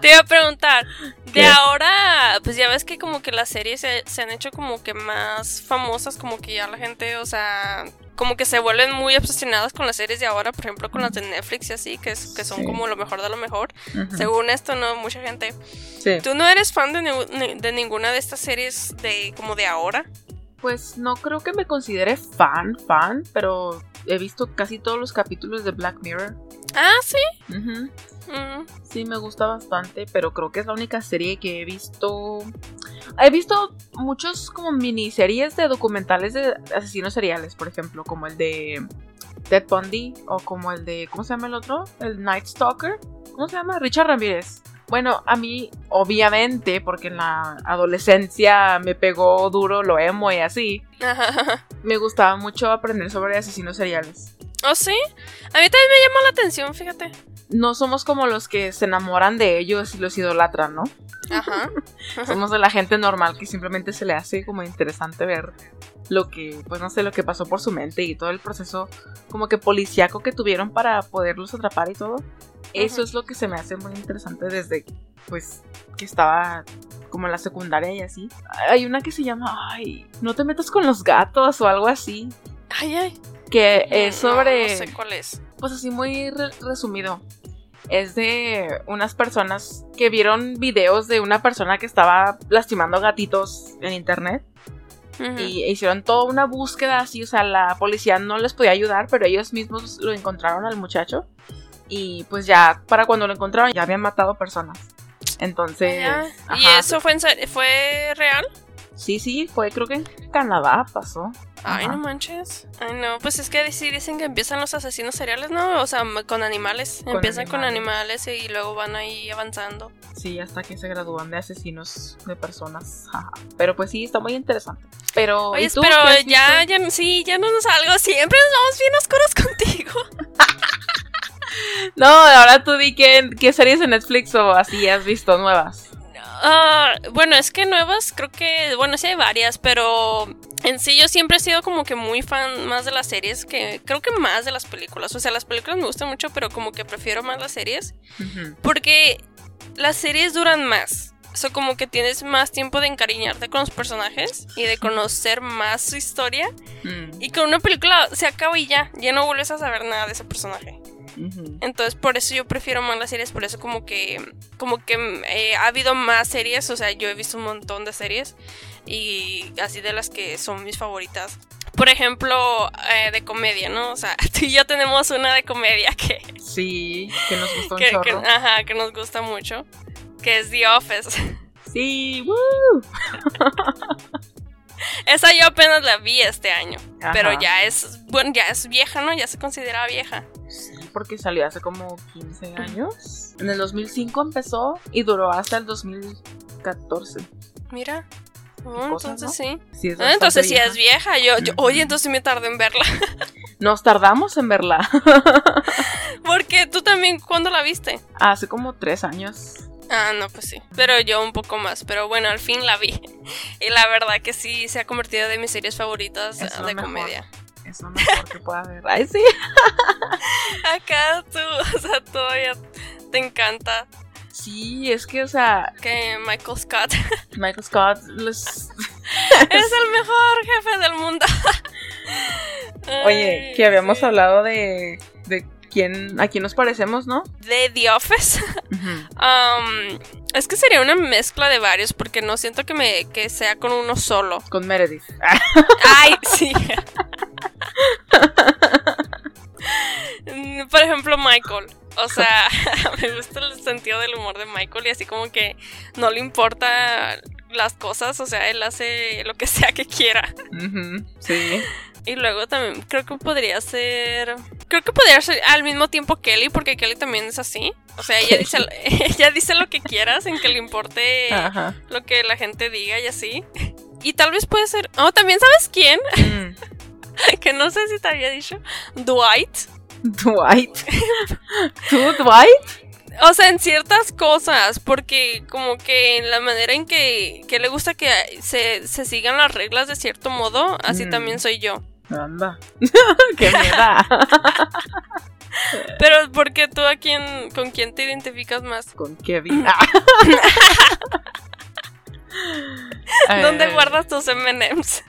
[SPEAKER 2] Te iba a preguntar, de
[SPEAKER 1] ¿Qué?
[SPEAKER 2] ahora, pues ya ves que como que las series se, se han hecho como que más famosas, como que ya la gente, o sea, como que se vuelven muy obsesionadas con las series de ahora, por ejemplo, con las de Netflix y así, que, es- que son
[SPEAKER 1] Sí.
[SPEAKER 2] como lo mejor de lo mejor. Según esto, no, mucha gente.
[SPEAKER 1] Sí.
[SPEAKER 2] ¿Tú no eres fan de, ni- de ninguna de estas series de como de ahora?
[SPEAKER 1] Pues no creo que me considere fan, fan, pero he visto casi todos los capítulos de Black Mirror.
[SPEAKER 2] Ah, sí. Mm.
[SPEAKER 1] Sí, me gusta bastante, pero creo que es la única serie que he visto. He visto muchos como miniseries de documentales de asesinos seriales, por ejemplo, como el de Ted Bundy o como el de ¿cómo se llama el otro? El Night Stalker. ¿Cómo se llama? Richard Ramírez. Bueno, a mí, obviamente, porque en la adolescencia me pegó duro lo emo y así,
[SPEAKER 2] Ajá.
[SPEAKER 1] me gustaba mucho aprender sobre asesinos seriales.
[SPEAKER 2] ¿Oh, sí? A mí también me llama la atención, fíjate.
[SPEAKER 1] No somos como los que se enamoran de ellos y los idolatran, ¿no?
[SPEAKER 2] Ajá.
[SPEAKER 1] Somos de la gente normal que simplemente se le hace como interesante ver lo que, pues no sé, lo que pasó por su mente y todo el proceso como que policíaco que tuvieron para poderlos atrapar y todo. Eso es lo que se me hace muy interesante desde, pues, que estaba como en la secundaria y así. Hay una que se llama, ay, no te metas con los gatos o algo así,
[SPEAKER 2] Ay, ay.
[SPEAKER 1] que es sobre
[SPEAKER 2] No, sé cuál es.
[SPEAKER 1] pues así muy re- resumido. Es de unas personas que vieron videos de una persona que estaba lastimando gatitos en internet y hicieron toda una búsqueda así, o sea, la policía no les podía ayudar, pero ellos mismos lo encontraron al muchacho y pues ya para cuando lo encontraron ya habían matado personas. Entonces,
[SPEAKER 2] Ya. ¿Y
[SPEAKER 1] ajá,
[SPEAKER 2] eso fue, en fue real?
[SPEAKER 1] sí, sí, fue creo que en Canadá pasó.
[SPEAKER 2] Ay,
[SPEAKER 1] Ajá.
[SPEAKER 2] no manches. Ay, no. Pues es que sí dicen que empiezan los asesinos seriales, ¿no? O sea, con animales.
[SPEAKER 1] Con
[SPEAKER 2] empiezan con
[SPEAKER 1] animales.
[SPEAKER 2] animales y luego van ahí avanzando.
[SPEAKER 1] Sí, hasta que se gradúan de asesinos de personas. Ajá. Pero pues sí, está muy interesante. Pero, ¿y
[SPEAKER 2] Oye, pero ya, ya, sí, ya no nos salgo. Siempre nos vamos bien oscuros contigo.
[SPEAKER 1] No, ahora tú di qué, qué series de Netflix o así has visto nuevas.
[SPEAKER 2] Ah, bueno, es que nuevas, creo que, bueno, sí hay varias, pero en sí yo siempre he sido como que muy fan más de las series que, creo que más de las películas. O sea, las películas me gustan mucho, pero como que prefiero más las series. Porque las series duran más. O sea, como que tienes más tiempo de encariñarte con los personajes y de conocer más su historia.
[SPEAKER 1] Mm,
[SPEAKER 2] Y con una película se acaba y ya, ya no vuelves a saber nada de ese personaje. Entonces, por eso yo prefiero más las series, por eso como que como que eh, ha habido más series, o sea, yo he visto un montón de series y así de las que son mis favoritas. Por ejemplo, eh, de comedia, ¿no? O sea, tú y yo tenemos una de comedia que,
[SPEAKER 1] Sí, que nos gustó un
[SPEAKER 2] que, que- ajá, que nos gusta mucho, que es The Office.
[SPEAKER 1] Sí, woo.
[SPEAKER 2] Esa yo apenas la vi este año,
[SPEAKER 1] Ajá.
[SPEAKER 2] pero ya es, bueno, ya es vieja, ¿no? Ya se considera vieja.
[SPEAKER 1] Porque salió hace como 15 años. En el 2005 empezó y duró hasta el 2014.
[SPEAKER 2] Mira. Oh,
[SPEAKER 1] cosas,
[SPEAKER 2] entonces sí. Ah, entonces sí es vieja. Yo, yo- oye, entonces me tardé en verla.
[SPEAKER 1] Nos tardamos en verla.
[SPEAKER 2] Porque tú también, ¿cuándo la viste?
[SPEAKER 1] hace como 3 años.
[SPEAKER 2] Ah, no, pues sí. Pero yo un poco más. Pero bueno, al fin la vi. Y la verdad que sí se ha convertido de mis series favoritas
[SPEAKER 1] Es
[SPEAKER 2] ah, de comedia.
[SPEAKER 1] Es lo mejor que pueda haber. Ay, sí.
[SPEAKER 2] Acá tú, o sea, todavía te encanta
[SPEAKER 1] Sí, es que, o sea,
[SPEAKER 2] que Michael Scott
[SPEAKER 1] Michael Scott les...
[SPEAKER 2] es el mejor jefe del mundo.
[SPEAKER 1] Oye, que habíamos
[SPEAKER 2] sí.
[SPEAKER 1] hablado de, de quién, a quién nos parecemos, ¿no?
[SPEAKER 2] De The Office. Um, es que sería una mezcla de varios porque no siento que me que sea con uno solo.
[SPEAKER 1] Con Meredith.
[SPEAKER 2] Ay, sí. Mm, Por ejemplo, Michael. O sea, me gusta el sentido del humor de Michael y así como que no le importa las cosas, o sea, él hace lo que sea que quiera.
[SPEAKER 1] Sí.
[SPEAKER 2] Y luego también creo que podría ser. Creo que podría ser al mismo tiempo Kelly, porque Kelly también es así. O sea, ella dice, ella dice lo que quiera sin que le importe
[SPEAKER 1] Ajá.
[SPEAKER 2] lo que la gente diga y así. Y tal vez puede ser. Oh, también sabes quién,
[SPEAKER 1] Mm.
[SPEAKER 2] que no sé si te había dicho. Dwight.
[SPEAKER 1] Dwight. ¿Tú, Dwight?
[SPEAKER 2] O sea, en ciertas cosas, porque como que en la manera en que, que le gusta que se, se sigan las reglas de cierto modo, así
[SPEAKER 1] Mm.
[SPEAKER 2] también soy yo.
[SPEAKER 1] Anda. Qué mierda.
[SPEAKER 2] Pero porque tú a quién, con quién te identificas más?
[SPEAKER 1] Con Kevin. Ah.
[SPEAKER 2] ¿Dónde
[SPEAKER 1] Eh,
[SPEAKER 2] guardas tus M&M's?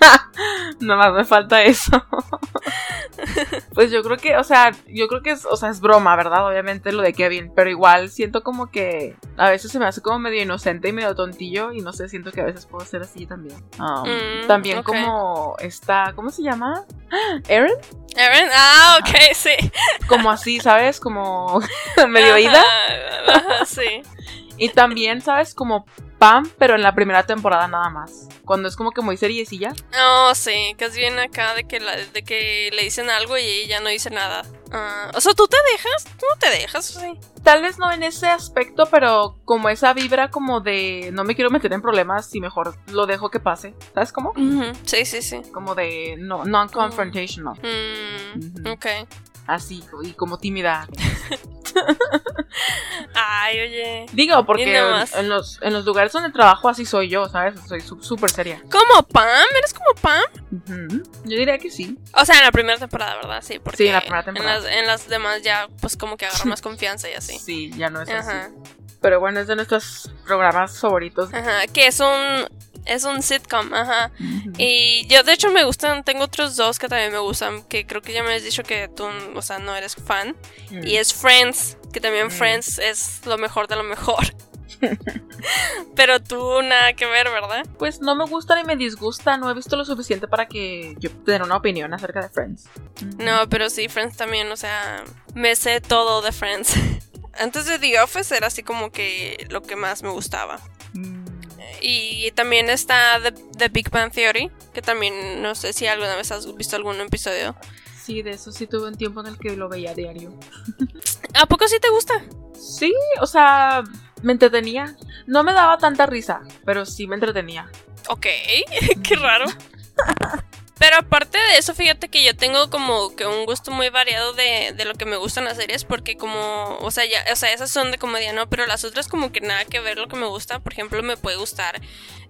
[SPEAKER 1] Nomás me falta eso. pues yo creo que, o sea, yo creo que es, o sea, es broma, ¿verdad? Obviamente lo de Kevin, pero igual siento como que a veces se me hace como medio inocente y medio tontillo y no sé, siento que a veces puedo ser así también. Um,
[SPEAKER 2] Mm,
[SPEAKER 1] también como está, ¿cómo se llama? Aaron,
[SPEAKER 2] Aaron, ah, ok, sí.
[SPEAKER 1] como así, ¿sabes? Como medio ida.
[SPEAKER 2] sí.
[SPEAKER 1] Y también, ¿sabes? Como Pam, pero en la primera temporada nada más. Cuando es como que muy seriecilla.
[SPEAKER 2] Oh, sí, que es bien acá de que, la- de que le dicen algo y ella no dice nada. Ah, o sea, ¿tú te dejas? ¿Tú no te dejas? Sí.
[SPEAKER 1] Tal vez no en ese aspecto, pero como esa vibra como de no me quiero meter en problemas y mejor lo dejo que pase. ¿Sabes cómo?
[SPEAKER 2] Sí, sí, sí.
[SPEAKER 1] Como de no non-confrontational. Ujú.
[SPEAKER 2] Ok.
[SPEAKER 1] Así, y como tímida.
[SPEAKER 2] Ay, oye.
[SPEAKER 1] Digo, porque en, en los, en los lugares donde trabajo así soy yo, ¿sabes? Soy súper seria.
[SPEAKER 2] ¿Como Pam? ¿Eres como Pam?
[SPEAKER 1] Ujú. Yo diría que sí.
[SPEAKER 2] O sea, en la primera temporada, ¿verdad? Sí, porque
[SPEAKER 1] Sí, en la primera temporada.
[SPEAKER 2] En las, en las demás ya, pues como que agarra más confianza y así.
[SPEAKER 1] Sí, ya no es
[SPEAKER 2] Ajá.
[SPEAKER 1] así. Pero bueno, es de nuestros programas favoritos.
[SPEAKER 2] Ajá. Que es un. Es un sitcom, ajá. Y yo, de hecho, me gustan. Tengo otros dos que también me gustan. Que creo que ya me has dicho que tú, o sea, no eres fan.
[SPEAKER 1] Mm.
[SPEAKER 2] Y es Friends. Que también
[SPEAKER 1] Mm.
[SPEAKER 2] Friends es lo mejor de lo mejor. Pero tú nada que ver, ¿verdad?
[SPEAKER 1] Pues no me gusta ni me disgusta, no he visto lo suficiente para que yo tenga una opinión acerca de Friends. Ujú.
[SPEAKER 2] No, pero sí, Friends también, o sea, me sé todo de Friends. Antes de The Office era así como que lo que más me gustaba. Y también está The, The Big Bang Theory, que también no sé si alguna vez has visto algún episodio.
[SPEAKER 1] Sí, de eso sí tuve un tiempo en el que lo veía a diario.
[SPEAKER 2] ¿A poco sí te gusta?
[SPEAKER 1] Sí, o sea, me entretenía. No me daba tanta risa, pero sí me entretenía.
[SPEAKER 2] Ok, qué raro. Pero aparte de eso, fíjate que yo tengo como que un gusto muy variado de, de lo que me gustan las series, porque como, o sea, ya, o sea, esas son de comedia, ¿no? Pero las otras como que nada que ver lo que me gusta. Por ejemplo, me puede gustar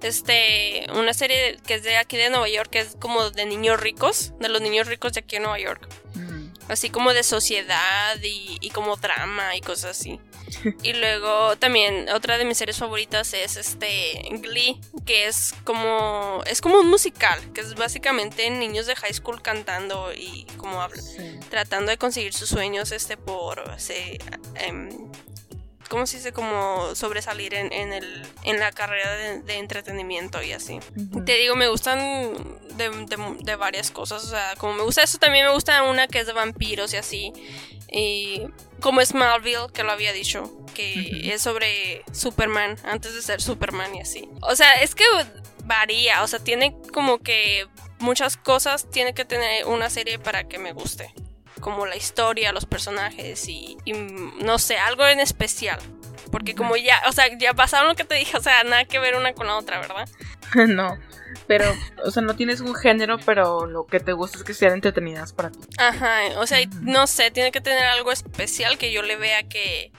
[SPEAKER 2] este una serie que es de aquí de Nueva York, que es como de niños ricos, de los niños ricos de aquí en Nueva York.
[SPEAKER 1] Mm.
[SPEAKER 2] Así como de sociedad y, y como drama y cosas así. Y luego también otra de mis series favoritas es este Glee, que es como es como un musical, que es básicamente niños de high school cantando y como hablan,
[SPEAKER 1] Sí.
[SPEAKER 2] tratando de conseguir sus sueños este por se, ¿cómo se dice? como sobresalir en, en el en la carrera de, de entretenimiento y así. Te digo, me gustan de, de- de varias cosas. O sea, como me gusta eso, también me gusta una que es de vampiros y así. Y como Smallville, que lo había dicho, que es sobre Superman, antes de ser Superman y así. O sea, es que varía, o sea, tiene como que muchas cosas, tiene que tener una serie para que me guste. Como la historia, los personajes y, y, no sé, algo en especial. Porque como ya, o sea, ya pasaron lo que te dije, o sea, nada que ver una con la otra, ¿verdad?
[SPEAKER 1] no, pero, o sea, no tienes un género, pero lo que te gusta es que sean entretenidas para ti.
[SPEAKER 2] Ajá, o sea, no sé, tiene que tener algo especial que yo le vea que,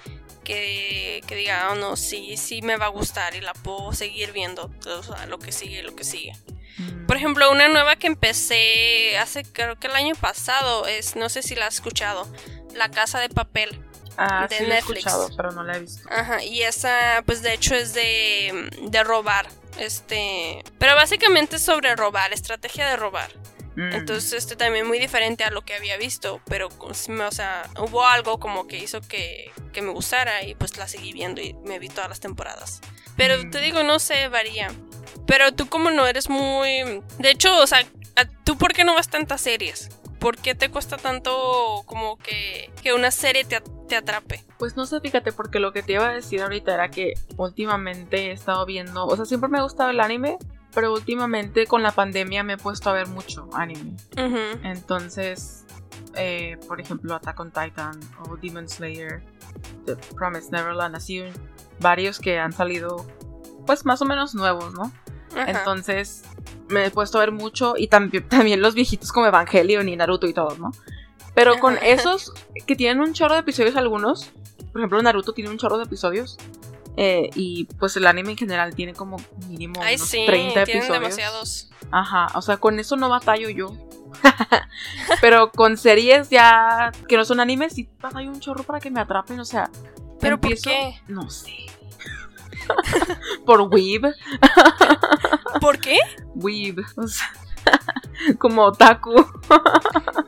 [SPEAKER 2] que, que diga, oh no, sí, sí me va a gustar y la puedo seguir viendo, o sea, lo que sigue, lo que sigue.
[SPEAKER 1] Mm.
[SPEAKER 2] Por ejemplo, una nueva que empecé hace, creo que el año pasado, es, no sé si la has escuchado, La Casa de Papel.
[SPEAKER 1] ah,
[SPEAKER 2] de
[SPEAKER 1] sí lo he
[SPEAKER 2] Netflix.
[SPEAKER 1] escuchado, pero no la he visto.
[SPEAKER 2] Ajá, y esa, pues de hecho es de, de robar, este, pero básicamente es sobre robar, estrategia de robar.
[SPEAKER 1] Mm.
[SPEAKER 2] Entonces, este también muy diferente a lo que había visto, pero, o sea, hubo algo como que hizo que, que me gustara y pues la seguí viendo y me vi todas las temporadas. Pero
[SPEAKER 1] Mm.
[SPEAKER 2] te digo, no sé, varía. Pero tú como no eres muy... De hecho, o sea, ¿a- ¿tú por qué no ves tantas series? ¿Por qué te cuesta tanto como que, que una serie te, te atrape?
[SPEAKER 1] Pues no sé, fíjate, porque lo que te iba a decir ahorita era que últimamente he estado viendo, o sea, siempre me ha gustado el anime, pero últimamente con la pandemia me he puesto a ver mucho anime. Entonces, eh, por ejemplo, Attack on Titan o Demon Slayer, The Promised Neverland, así varios que han salido, pues más o menos nuevos, ¿no?
[SPEAKER 2] Ajá.
[SPEAKER 1] Entonces, me he puesto a ver mucho y también, también los viejitos como Evangelion y Naruto y todos, ¿no? Pero con
[SPEAKER 2] Ajá.
[SPEAKER 1] esos que tienen un chorro de episodios algunos, por ejemplo, Naruto tiene un chorro de episodios. eh, y pues el anime en general tiene como mínimo
[SPEAKER 2] Ay,
[SPEAKER 1] unos
[SPEAKER 2] sí,
[SPEAKER 1] 30
[SPEAKER 2] tienen
[SPEAKER 1] episodios.
[SPEAKER 2] demasiados.
[SPEAKER 1] Ajá, o sea, con eso no batallo yo. Pero con series ya que no son animes, sí batallo un chorro para que me atrapen, o sea.
[SPEAKER 2] ¿Pero por
[SPEAKER 1] empiezo-
[SPEAKER 2] qué?
[SPEAKER 1] No sé. por Weeb.
[SPEAKER 2] ¿Por qué?
[SPEAKER 1] Weeb. O sea, como otaku.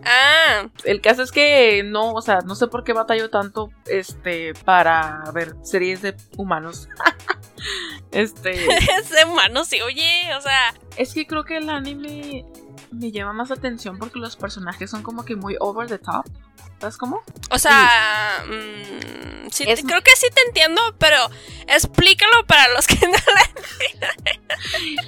[SPEAKER 2] Ah,
[SPEAKER 1] El caso es que no, o sea, no sé por qué batallo tanto este para ver series de humanos. este,
[SPEAKER 2] es de humano, sí, oye, o sea,
[SPEAKER 1] es que creo que el anime me llama más atención porque los personajes son como que muy over the top. ¿Sabes cómo?
[SPEAKER 2] o sea, mm, sí,
[SPEAKER 1] Es-
[SPEAKER 2] te- creo que sí te entiendo, pero explícalo para los que no la...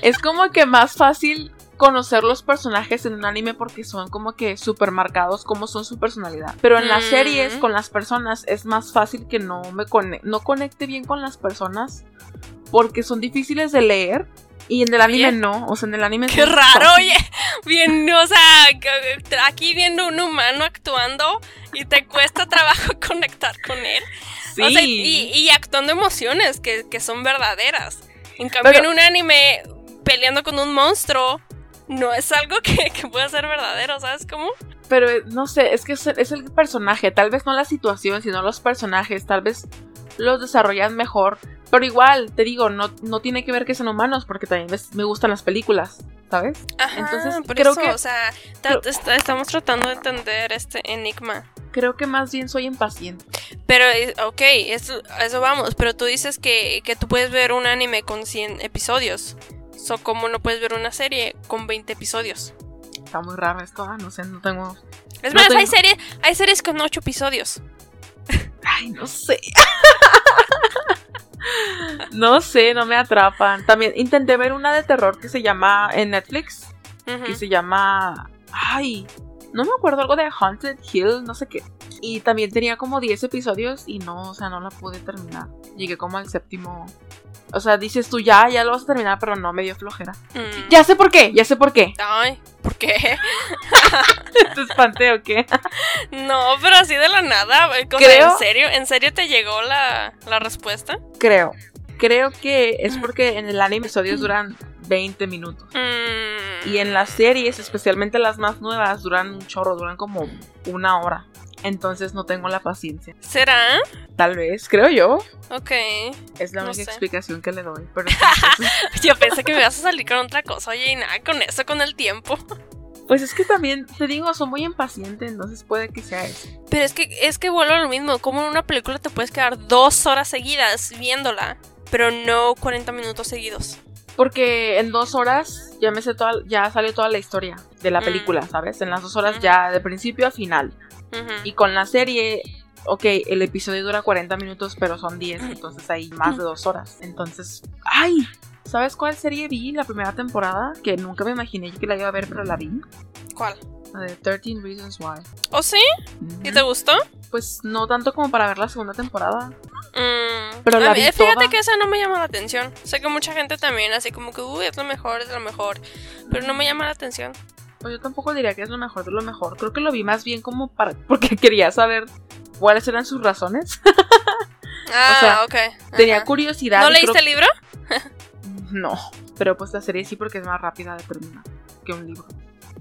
[SPEAKER 1] Es como que más fácil conocer los personajes en un anime porque son como que super marcados como son su personalidad. Pero en las
[SPEAKER 2] Mm.
[SPEAKER 1] series con las personas es más fácil que no me cone- no conecte bien con las personas porque son difíciles de leer Y en el anime
[SPEAKER 2] Oye.
[SPEAKER 1] no, o sea, en el anime...
[SPEAKER 2] Qué raro, oye. Bien, o sea, aquí viendo un humano actuando y te cuesta trabajo conectar con él.
[SPEAKER 1] Sí.
[SPEAKER 2] O sea, y, y actuando emociones que, que son verdaderas. En cambio,
[SPEAKER 1] Pero-
[SPEAKER 2] en un anime peleando con un monstruo, no es algo que, que pueda ser verdadero, ¿sabes cómo?
[SPEAKER 1] Pero eh, no sé, es que es, es el personaje, tal vez no la situación, sino los personajes, tal vez los desarrollan mejor. Pero igual, te digo, no, no tiene que ver que sean humanos, porque también me, me gustan las películas, ¿sabes?
[SPEAKER 2] Ajá,
[SPEAKER 1] Entonces,
[SPEAKER 2] por
[SPEAKER 1] creo
[SPEAKER 2] eso,
[SPEAKER 1] que-
[SPEAKER 2] o sea, ta-
[SPEAKER 1] creo-
[SPEAKER 2] est- estamos tratando de entender este enigma.
[SPEAKER 1] Creo que más bien soy impaciente.
[SPEAKER 2] Pero, eh, ok, eso, eso vamos, pero tú dices que, que tú puedes ver un anime con 100 episodios. So, ¿cómo no puedes ver una serie con 20 episodios?
[SPEAKER 1] Está muy raro esto, ah, no sé, no tengo...
[SPEAKER 2] Es
[SPEAKER 1] No
[SPEAKER 2] más, hay, series, hay series con 8 episodios.
[SPEAKER 1] Ay, no sé. no sé, no me atrapan. También intenté ver una de terror que se llama en Netflix, que se llama... Ay, no me acuerdo, algo de Haunted Hill, no sé qué. Y también tenía como 10 episodios y no, o sea, no la pude terminar. Llegué como al séptimo. O sea, dices tú ya, ya lo vas a terminar, pero no, me dio flojera.
[SPEAKER 2] Mm.
[SPEAKER 1] Ya sé por qué, ya sé por qué.
[SPEAKER 2] Ay, ¿por qué?
[SPEAKER 1] ¿Te espanté o qué?
[SPEAKER 2] No, pero así de la nada.
[SPEAKER 1] Creo-
[SPEAKER 2] ¿En serio? ¿En serio te llegó la, la respuesta?
[SPEAKER 1] Creo. Creo que es porque en el anime episodios duran 20 minutos.
[SPEAKER 2] Mm.
[SPEAKER 1] Y en las series, especialmente las más nuevas, duran un chorro, duran como una hora. Entonces no tengo la paciencia.
[SPEAKER 2] ¿Será?
[SPEAKER 1] Tal vez, creo yo.
[SPEAKER 2] Ok.
[SPEAKER 1] Es la
[SPEAKER 2] No
[SPEAKER 1] única
[SPEAKER 2] sé.
[SPEAKER 1] explicación que le doy. Pero
[SPEAKER 2] Yo pensé que me ibas a salir con otra cosa. Oye, y nada, con eso, con el tiempo.
[SPEAKER 1] pues es que también, te digo, soy muy impaciente, entonces puede que sea eso.
[SPEAKER 2] Pero es que, es que vuelvo a lo mismo. Como en una película te puedes quedar dos horas seguidas viéndola, pero no 40 minutos seguidos.
[SPEAKER 1] Porque en dos horas ya me sé toda, ya salió toda la historia de la
[SPEAKER 2] Mm.
[SPEAKER 1] película, ¿sabes? En las dos horas
[SPEAKER 2] Ujú.
[SPEAKER 1] ya de principio a final. Y con la serie, ok, el episodio dura 40 minutos, pero son 10, entonces hay más de dos horas. Entonces, ¡ay! ¿Sabes cuál serie vi la primera temporada? Que nunca me imaginé que la iba a ver, pero la vi.
[SPEAKER 2] ¿Cuál?
[SPEAKER 1] La de 13 Reasons Why.
[SPEAKER 2] ¿Oh, sí? ¿Y te gustó?
[SPEAKER 1] Pues no tanto como para ver la segunda temporada.
[SPEAKER 2] Mm,
[SPEAKER 1] Pero la
[SPEAKER 2] mí-
[SPEAKER 1] vi
[SPEAKER 2] fíjate
[SPEAKER 1] toda.
[SPEAKER 2] que esa no me llama la atención. Sé que mucha gente también, así como que, uy, es lo mejor, es lo mejor. Pero no me llama la atención.
[SPEAKER 1] Pues yo tampoco diría que es lo mejor de lo mejor. Creo que lo vi más bien como para. porque quería saber cuáles eran sus razones.
[SPEAKER 2] Ah,
[SPEAKER 1] sea,
[SPEAKER 2] ok.
[SPEAKER 1] Tenía
[SPEAKER 2] Ajá.
[SPEAKER 1] curiosidad.
[SPEAKER 2] ¿No leíste
[SPEAKER 1] creo-
[SPEAKER 2] el libro?
[SPEAKER 1] No, pero pues la serie sí porque es más rápida de terminar que un libro.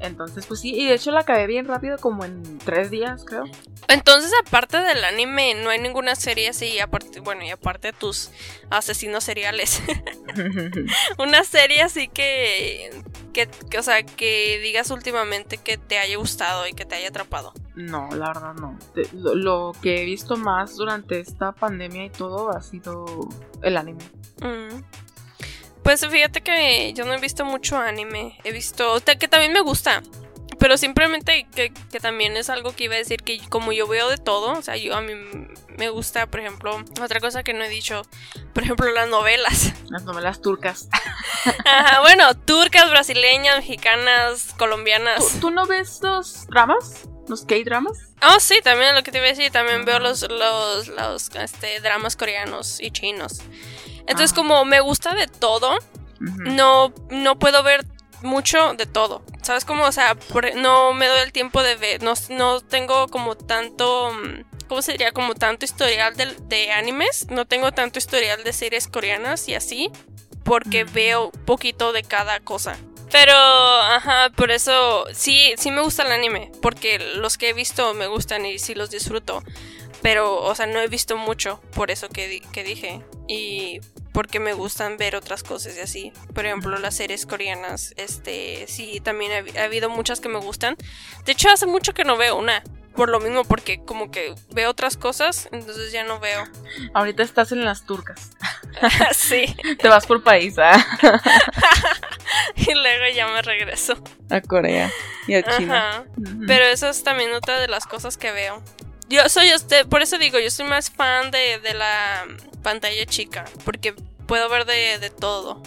[SPEAKER 1] Entonces, pues sí, y de hecho la acabé bien rápido, como en tres días, creo.
[SPEAKER 2] Entonces, aparte del anime, no hay ninguna serie así, aparte, bueno, y aparte de tus asesinos seriales. Una serie así que, que, que, o sea, que digas últimamente que te haya gustado y que te haya atrapado.
[SPEAKER 1] no, la verdad no. Lo que he visto más durante esta pandemia y todo ha sido el anime.
[SPEAKER 2] Mm. Pues fíjate que yo no he visto mucho anime. He visto. que también me gusta. Pero simplemente que, que también es algo que iba a decir que como yo veo de todo, o sea, yo a mí me gusta, por ejemplo, otra cosa que no he dicho, por ejemplo, las novelas.
[SPEAKER 1] Las novelas turcas.
[SPEAKER 2] Ajá, bueno, turcas, brasileñas, mexicanas, colombianas.
[SPEAKER 1] ¿Tú, tú no ves los dramas? ¿Los K-dramas?
[SPEAKER 2] Oh, sí, también lo que te iba a decir, también veo los, los, los este, dramas coreanos y chinos. Entonces,
[SPEAKER 1] Ah.
[SPEAKER 2] como me gusta de todo, no, no puedo ver mucho de todo. ¿Sabes cómo? O sea, por- no me doy el tiempo de ver, no, no tengo como tanto, mm, ¿cómo se diría? Como tanto historial de, de animes, no tengo tanto historial de series coreanas y así, porque veo poquito de cada cosa. Pero, ajá, por eso sí, sí me gusta el anime, porque los que he visto me gustan y sí los disfruto. Pero, o sea, no he visto mucho, por eso que, que dije. Y porque me gustan ver otras cosas y así. Por ejemplo, las series coreanas, este, sí, también ha, habi- ha habido muchas que me gustan. De hecho, hace mucho que no veo una. Por lo mismo, porque como que veo otras cosas, entonces ya no veo.
[SPEAKER 1] Ahorita estás en las turcas.
[SPEAKER 2] sí.
[SPEAKER 1] Te vas por país, ¿ah?
[SPEAKER 2] Y luego ya me regreso.
[SPEAKER 1] A Corea y a China.
[SPEAKER 2] Ajá. Pero eso es también otra de las cosas que veo. Yo soy este, por eso digo, yo soy más fan de, de la pantalla chica, porque puedo ver de, de todo.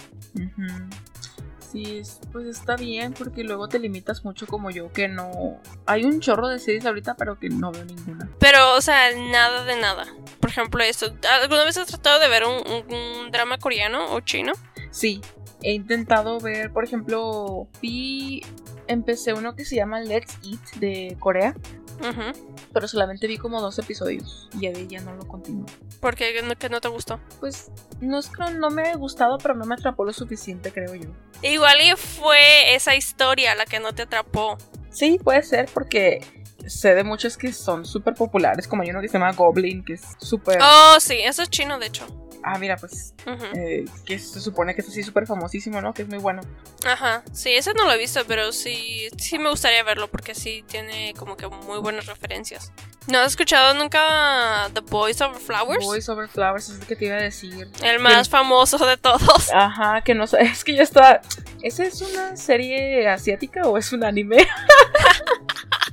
[SPEAKER 1] Sí, es- pues está bien porque luego te limitas mucho como yo que no... Hay un chorro de series ahorita pero que no veo ninguna.
[SPEAKER 2] Pero, o sea, nada de nada. Por ejemplo, esto. ¿Alguna vez has tratado de ver un, un- un drama coreano o chino?
[SPEAKER 1] Sí, he intentado ver, por ejemplo, vi, empecé uno que se llama Let's Eat de Corea,
[SPEAKER 2] Ujú.
[SPEAKER 1] pero solamente vi como dos episodios y ya ya no lo continué.
[SPEAKER 2] ¿Por qué ¿Que no, te gustó?
[SPEAKER 1] Pues no es que no me haya gustado, pero no me atrapó lo suficiente, creo yo.
[SPEAKER 2] Igual y fue esa historia la que no te atrapó.
[SPEAKER 1] Sí, puede ser porque sé de muchos que son súper populares, como hay uno que se llama Goblin, que es súper...
[SPEAKER 2] Oh, sí, eso es chino, de hecho.
[SPEAKER 1] Ah, mira, pues
[SPEAKER 2] Ujú.
[SPEAKER 1] eh, que se supone que es así súper famosísimo, ¿no? Que es muy bueno.
[SPEAKER 2] Ajá, sí, ese no lo he visto, pero sí, sí me gustaría verlo porque sí tiene como que muy buenas referencias. ¿No has escuchado nunca The Boys Over Flowers?
[SPEAKER 1] Voice Over Flowers es lo que te iba a decir.
[SPEAKER 2] El más famoso de todos.
[SPEAKER 1] Ajá, que no sé, es que ya está... ¿Esa es una serie asiática o es un anime?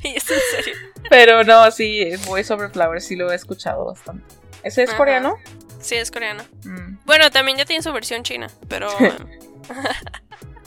[SPEAKER 2] Es en serio.
[SPEAKER 1] Pero no, sí, Voice Over Flowers, sí lo he escuchado bastante. ¿Ese es
[SPEAKER 2] Ajá.
[SPEAKER 1] coreano?
[SPEAKER 2] Sí, es coreano.
[SPEAKER 1] Mm,
[SPEAKER 2] Bueno, también ya tiene su versión china, pero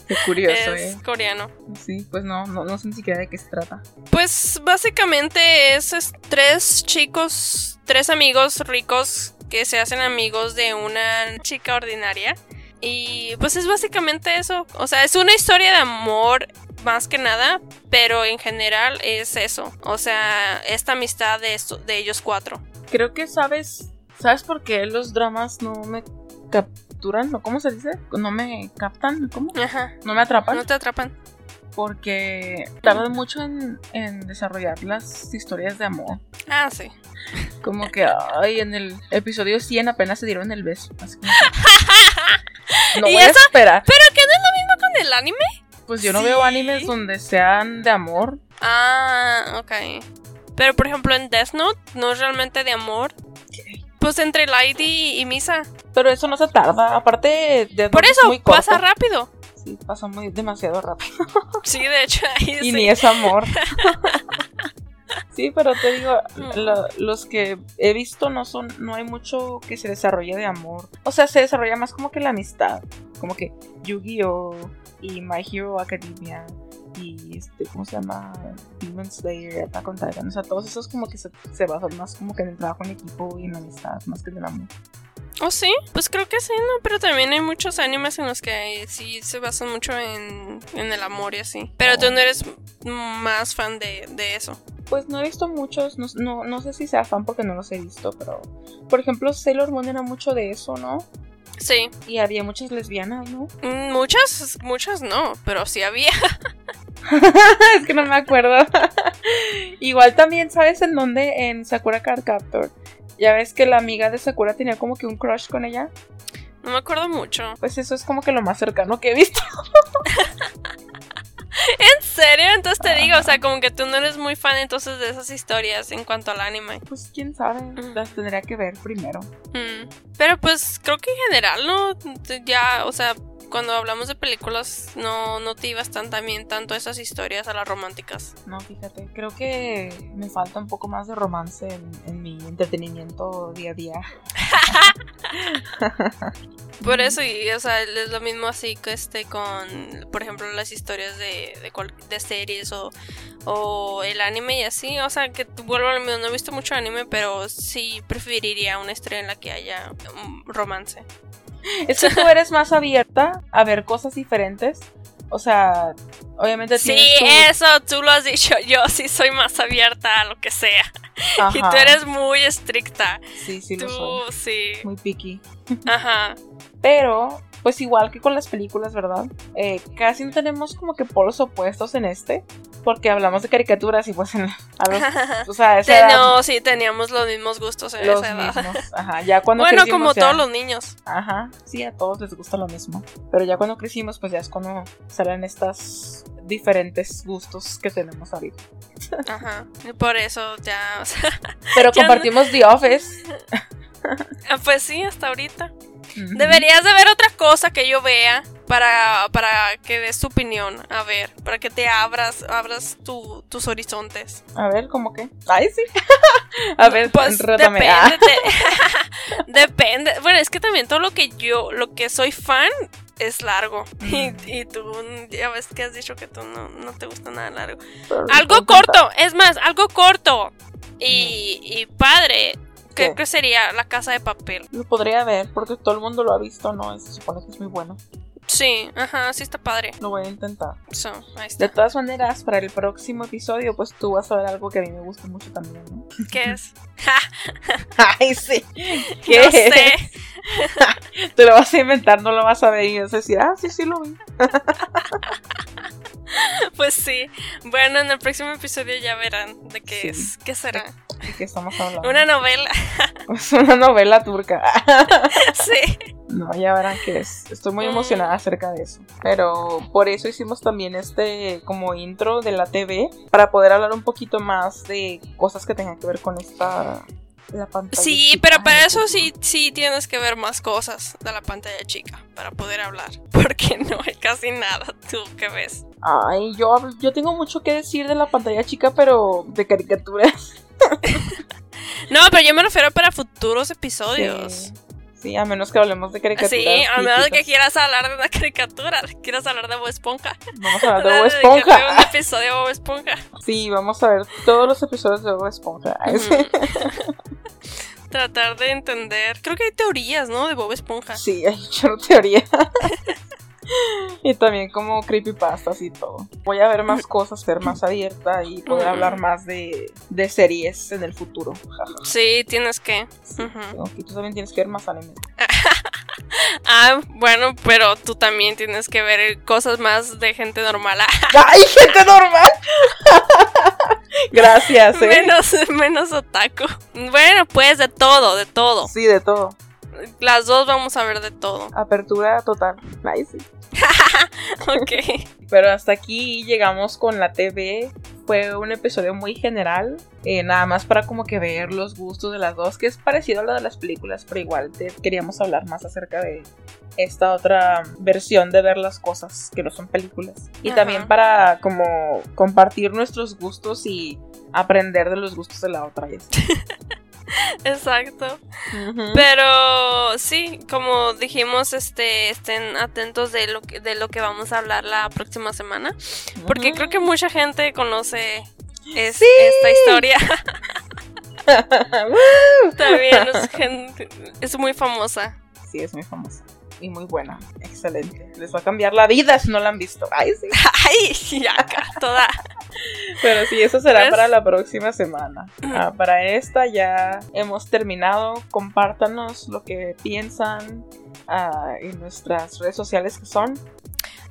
[SPEAKER 1] qué curioso,
[SPEAKER 2] es
[SPEAKER 1] ¿eh?
[SPEAKER 2] coreano.
[SPEAKER 1] Sí, pues no, no, no sé ni siquiera de qué se trata.
[SPEAKER 2] Pues básicamente es, es tres chicos, tres amigos ricos que se hacen amigos de una chica ordinaria. Y pues es básicamente eso. O sea, es una historia de amor más que nada, pero en general es eso. O sea, esta amistad de, esto- de ellos cuatro.
[SPEAKER 1] Creo que sabes, ¿sabes por qué los dramas no me capturan? ¿O cómo se dice? No me captan, ¿cómo?
[SPEAKER 2] Ajá.
[SPEAKER 1] No me atrapan.
[SPEAKER 2] No te atrapan.
[SPEAKER 1] Porque tardan mucho en, en desarrollar las historias de amor.
[SPEAKER 2] Ah, sí.
[SPEAKER 1] Como que, ay, en el episodio 100 apenas se dieron el beso. Así como que, no
[SPEAKER 2] ¿Y
[SPEAKER 1] voy a esperar.
[SPEAKER 2] Pero que no es lo mismo con el anime.
[SPEAKER 1] Pues yo no
[SPEAKER 2] Sí.
[SPEAKER 1] veo animes donde sean de amor.
[SPEAKER 2] Ah, ok. Pero por ejemplo en Death Note no es realmente de amor. Pues entre Light y, y Misa.
[SPEAKER 1] Pero eso no se tarda. Aparte de
[SPEAKER 2] Por eso
[SPEAKER 1] muy corto.
[SPEAKER 2] pasa rápido.
[SPEAKER 1] Sí, pasa muy demasiado rápido.
[SPEAKER 2] Sí, de hecho, ahí
[SPEAKER 1] Y
[SPEAKER 2] sí.
[SPEAKER 1] ni es amor. sí, pero te digo,
[SPEAKER 2] Mm.
[SPEAKER 1] lo- los que he visto no son, no hay mucho que se desarrolle de amor. O sea, se desarrolla más como que la amistad. Como que Yu-Gi-Oh! y My Hero Academia y este, ¿cómo se llama? Demon Slayer, Attack on Titan. O sea, todos esos como que se, se basan más como que en el trabajo en equipo y en la amistad, más que en el amor.
[SPEAKER 2] ¿Oh, sí? Pues creo que sí, ¿no? Pero también hay muchos animes en los que sí se basan mucho en, en el amor y así. Pero tú no eres más fan de, de eso.
[SPEAKER 1] Pues no he visto muchos, no, no, no sé si sea fan porque no los he visto, pero por ejemplo Sailor Moon era mucho de eso, ¿no?
[SPEAKER 2] Sí.
[SPEAKER 1] Y había muchas lesbianas, ¿no?
[SPEAKER 2] Mm, Muchas, muchas no, pero sí había.
[SPEAKER 1] es que no me acuerdo. Igual también, ¿sabes en dónde? En Sakura Card Captor. Ya ves que la amiga de Sakura tenía como que un crush con ella.
[SPEAKER 2] No me acuerdo mucho.
[SPEAKER 1] Pues eso es como que lo más cercano que he visto.
[SPEAKER 2] ¿En serio? Entonces te digo, o sea, como que tú no eres muy fan entonces de esas historias en cuanto al anime.
[SPEAKER 1] Pues quién sabe, las tendría que ver primero.
[SPEAKER 2] Mm. Pero pues creo que en general, ¿no? Ya, o sea, cuando hablamos de películas no, no te ibas tan también tanto a esas historias, a las románticas.
[SPEAKER 1] No, fíjate, creo que me falta un poco más de romance en, en mi entretenimiento día a día.
[SPEAKER 2] Por eso, y o sea, es lo mismo así que este con, por ejemplo, las historias de, de, cual- de series o, o el anime y así. O sea, que vuelvo a lo mismo, no he visto mucho anime, pero sí preferiría una historia en la que haya un romance.
[SPEAKER 1] Es que tú eres más abierta a ver cosas diferentes. O sea, obviamente
[SPEAKER 2] Sí,
[SPEAKER 1] tu-
[SPEAKER 2] eso tú lo has dicho. Yo sí soy más abierta a lo que sea. Y tú eres muy estricta.
[SPEAKER 1] Sí, sí lo
[SPEAKER 2] tú,
[SPEAKER 1] soy.
[SPEAKER 2] sí.
[SPEAKER 1] Muy picky.
[SPEAKER 2] Ajá.
[SPEAKER 1] Pero, pues igual que con las películas, ¿verdad? Eh, casi no tenemos como que polos opuestos en este. Porque hablamos de caricaturas y pues en, a los, o sea, esa edad,
[SPEAKER 2] no, sí, teníamos los mismos gustos en
[SPEAKER 1] los
[SPEAKER 2] esa edad.
[SPEAKER 1] mismos. Ajá, ya cuando
[SPEAKER 2] Bueno,
[SPEAKER 1] crecimos
[SPEAKER 2] como
[SPEAKER 1] ya-
[SPEAKER 2] todos los niños.
[SPEAKER 1] Ajá, sí, a todos les gusta lo mismo. Pero ya cuando crecimos, pues ya es cuando salen estas diferentes gustos que tenemos ahorita.
[SPEAKER 2] Ajá. Y por eso ya. o sea,
[SPEAKER 1] Pero
[SPEAKER 2] Ya no-
[SPEAKER 1] compartimos The Office.
[SPEAKER 2] ah, pues sí, hasta ahorita. Deberías de ver otra cosa que yo vea para, para que des tu opinión. A ver, para que te abras, abras tu- tus horizontes.
[SPEAKER 1] A ver, ¿cómo que? Ay, sí. a ver,
[SPEAKER 2] Pues depende.
[SPEAKER 1] Ah.
[SPEAKER 2] depende. Bueno, es que también todo lo que yo, lo que soy fan es largo. Y,
[SPEAKER 1] Mm.
[SPEAKER 2] y tú ya ves que has dicho que tú no, no te gusta nada largo.
[SPEAKER 1] Pero
[SPEAKER 2] Algo corto, es más, algo corto. Y, y padre. Creo
[SPEAKER 1] ¿Qué?
[SPEAKER 2] que sería la casa de papel.
[SPEAKER 1] Lo podría ver porque todo el mundo lo ha visto, ¿no? Se supone que es muy bueno.
[SPEAKER 2] Sí, ajá, sí está padre.
[SPEAKER 1] Lo voy a intentar.
[SPEAKER 2] So, ahí
[SPEAKER 1] De
[SPEAKER 2] está.
[SPEAKER 1] todas maneras, para el próximo episodio, pues tú vas a ver algo que a mí me gusta mucho también, ¿no?
[SPEAKER 2] ¿Qué es?
[SPEAKER 1] Ay, sí.
[SPEAKER 2] No sé.
[SPEAKER 1] Tú lo vas a inventar, no lo vas a ver y vas a decir, ah, sí, sí lo vi.
[SPEAKER 2] Pues sí. Bueno, en el próximo episodio ya verán de qué
[SPEAKER 1] Sí.
[SPEAKER 2] es. ¿Qué será?
[SPEAKER 1] ¿De qué estamos hablando?
[SPEAKER 2] Una novela.
[SPEAKER 1] Es una novela turca.
[SPEAKER 2] sí.
[SPEAKER 1] No, ya verán qué es. Estoy muy
[SPEAKER 2] Mm.
[SPEAKER 1] emocionada acerca de eso. Pero por eso hicimos también este como intro de la TV para poder hablar un poquito más de cosas que tengan que ver con esta la pantalla.
[SPEAKER 2] Sí,
[SPEAKER 1] chica.
[SPEAKER 2] pero para eso sí, sí tienes que ver más cosas de la pantalla chica para poder hablar. Porque no hay casi nada tú que ves.
[SPEAKER 1] Ay, yo yo tengo mucho que decir de la pantalla chica, pero de caricaturas.
[SPEAKER 2] No, pero yo me refiero para futuros episodios.
[SPEAKER 1] Sí. Sí, a menos que hablemos de caricaturas.
[SPEAKER 2] Sí, a menos de que quieras hablar de una caricatura, quieras hablar de Bob Esponja.
[SPEAKER 1] Vamos a hablar de Bob
[SPEAKER 2] Dedicarte Un
[SPEAKER 1] Esponja.
[SPEAKER 2] episodio de Bob Esponja.
[SPEAKER 1] Sí, vamos a ver todos los episodios de Bob Esponja.
[SPEAKER 2] Tratar de entender. Creo que hay teorías, ¿no? De Bob Esponja.
[SPEAKER 1] Sí, hay mucha teoría. Y también como creepypastas y todo. Voy a ver más cosas, ser más abierta y poder hablar más de, de series en el futuro.
[SPEAKER 2] Sí, tienes que.
[SPEAKER 1] Sí, que- tú también tienes que ver más anime.
[SPEAKER 2] Ah, bueno, pero tú también tienes que ver cosas más de gente normal.
[SPEAKER 1] ¡Ay, gente normal! Gracias, ¿eh?
[SPEAKER 2] menos, menos otaku. Bueno, pues de todo, de todo.
[SPEAKER 1] Sí, de todo.
[SPEAKER 2] Las dos vamos a ver de todo.
[SPEAKER 1] Apertura total. Sí.
[SPEAKER 2] Ok.
[SPEAKER 1] Pero hasta aquí llegamos con la TV. Fue un episodio muy general. eh, nada más para como que ver los gustos de las dos. Que es parecido a lo de las películas. Pero igual te queríamos hablar más acerca de esta otra versión de ver las cosas que no son películas. Y
[SPEAKER 2] Ajá.
[SPEAKER 1] también para como compartir nuestros gustos y aprender de los gustos de la otra.
[SPEAKER 2] Exacto. Pero sí, como dijimos, este, estén atentos de lo que, de lo que vamos a hablar la próxima semana. Porque creo que mucha gente conoce es-
[SPEAKER 1] Sí.
[SPEAKER 2] esta historia. También es, gente- es muy famosa.
[SPEAKER 1] Sí, es muy famosa. Y muy buena. Excelente. Les va a cambiar la vida si no la han visto. Ay, sí.
[SPEAKER 2] Ay, ya acá, toda.
[SPEAKER 1] Pero sí, eso será
[SPEAKER 2] ¿Ves?
[SPEAKER 1] para la próxima semana. Ah, para esta ya hemos terminado. Compártanos lo que piensan ah, en nuestras redes sociales que son.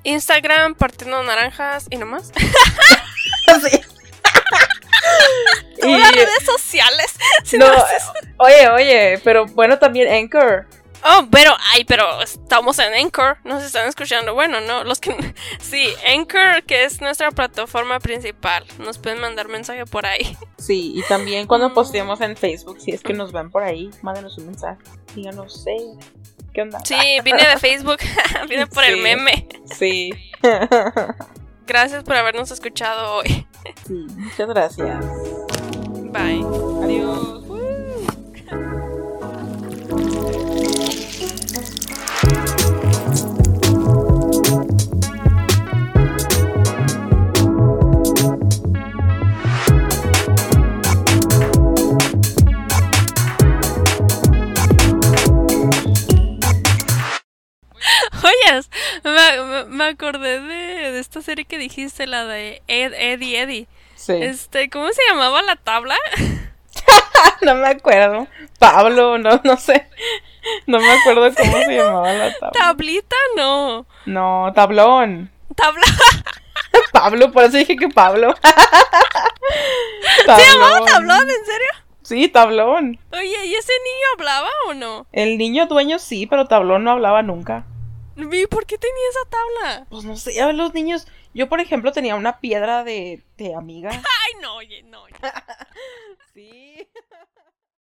[SPEAKER 2] Instagram, partiendo naranjas y nomás.
[SPEAKER 1] Sí.
[SPEAKER 2] Todas las redes sociales. Si
[SPEAKER 1] no,
[SPEAKER 2] no haces-
[SPEAKER 1] oye, oye, pero bueno, también Anchor.
[SPEAKER 2] Oh, pero, ay, pero estamos en Anchor. Nos están escuchando. Bueno, no, los que. Sí, Anchor, que es nuestra plataforma principal. Nos pueden mandar mensaje por ahí.
[SPEAKER 1] Sí, y también cuando
[SPEAKER 2] Mm.
[SPEAKER 1] posteemos en Facebook, si es que nos ven por ahí, mándenos un mensaje. Díganos, sé, ¿qué onda?
[SPEAKER 2] Sí, vine de Facebook. vine por el meme.
[SPEAKER 1] Sí.
[SPEAKER 2] Gracias por habernos escuchado hoy.
[SPEAKER 1] sí, muchas gracias.
[SPEAKER 2] Bye.
[SPEAKER 1] Adiós.
[SPEAKER 2] Me, me- me acordé de, de esta serie que dijiste, la de Ed, Eddie Eddie.
[SPEAKER 1] Sí.
[SPEAKER 2] Este, ¿cómo se llamaba la tabla?
[SPEAKER 1] No me acuerdo. Pablo, no, no sé. No me acuerdo cómo se llamaba la tabla.
[SPEAKER 2] Tablita, no.
[SPEAKER 1] No, tablón.
[SPEAKER 2] Tabla.
[SPEAKER 1] Pablo, por eso dije que Pablo.
[SPEAKER 2] ¿Se llamaba tablón? ¿En serio?
[SPEAKER 1] Sí, tablón.
[SPEAKER 2] Oye, ¿y ese niño hablaba o no?
[SPEAKER 1] El niño dueño sí, pero tablón no hablaba nunca.
[SPEAKER 2] ¿Y por qué tenía esa tabla?
[SPEAKER 1] Pues no sé, a ver, los niños. Yo, por ejemplo, tenía una piedra de, de amiga.
[SPEAKER 2] Ay, no, oye, no.
[SPEAKER 1] Sí.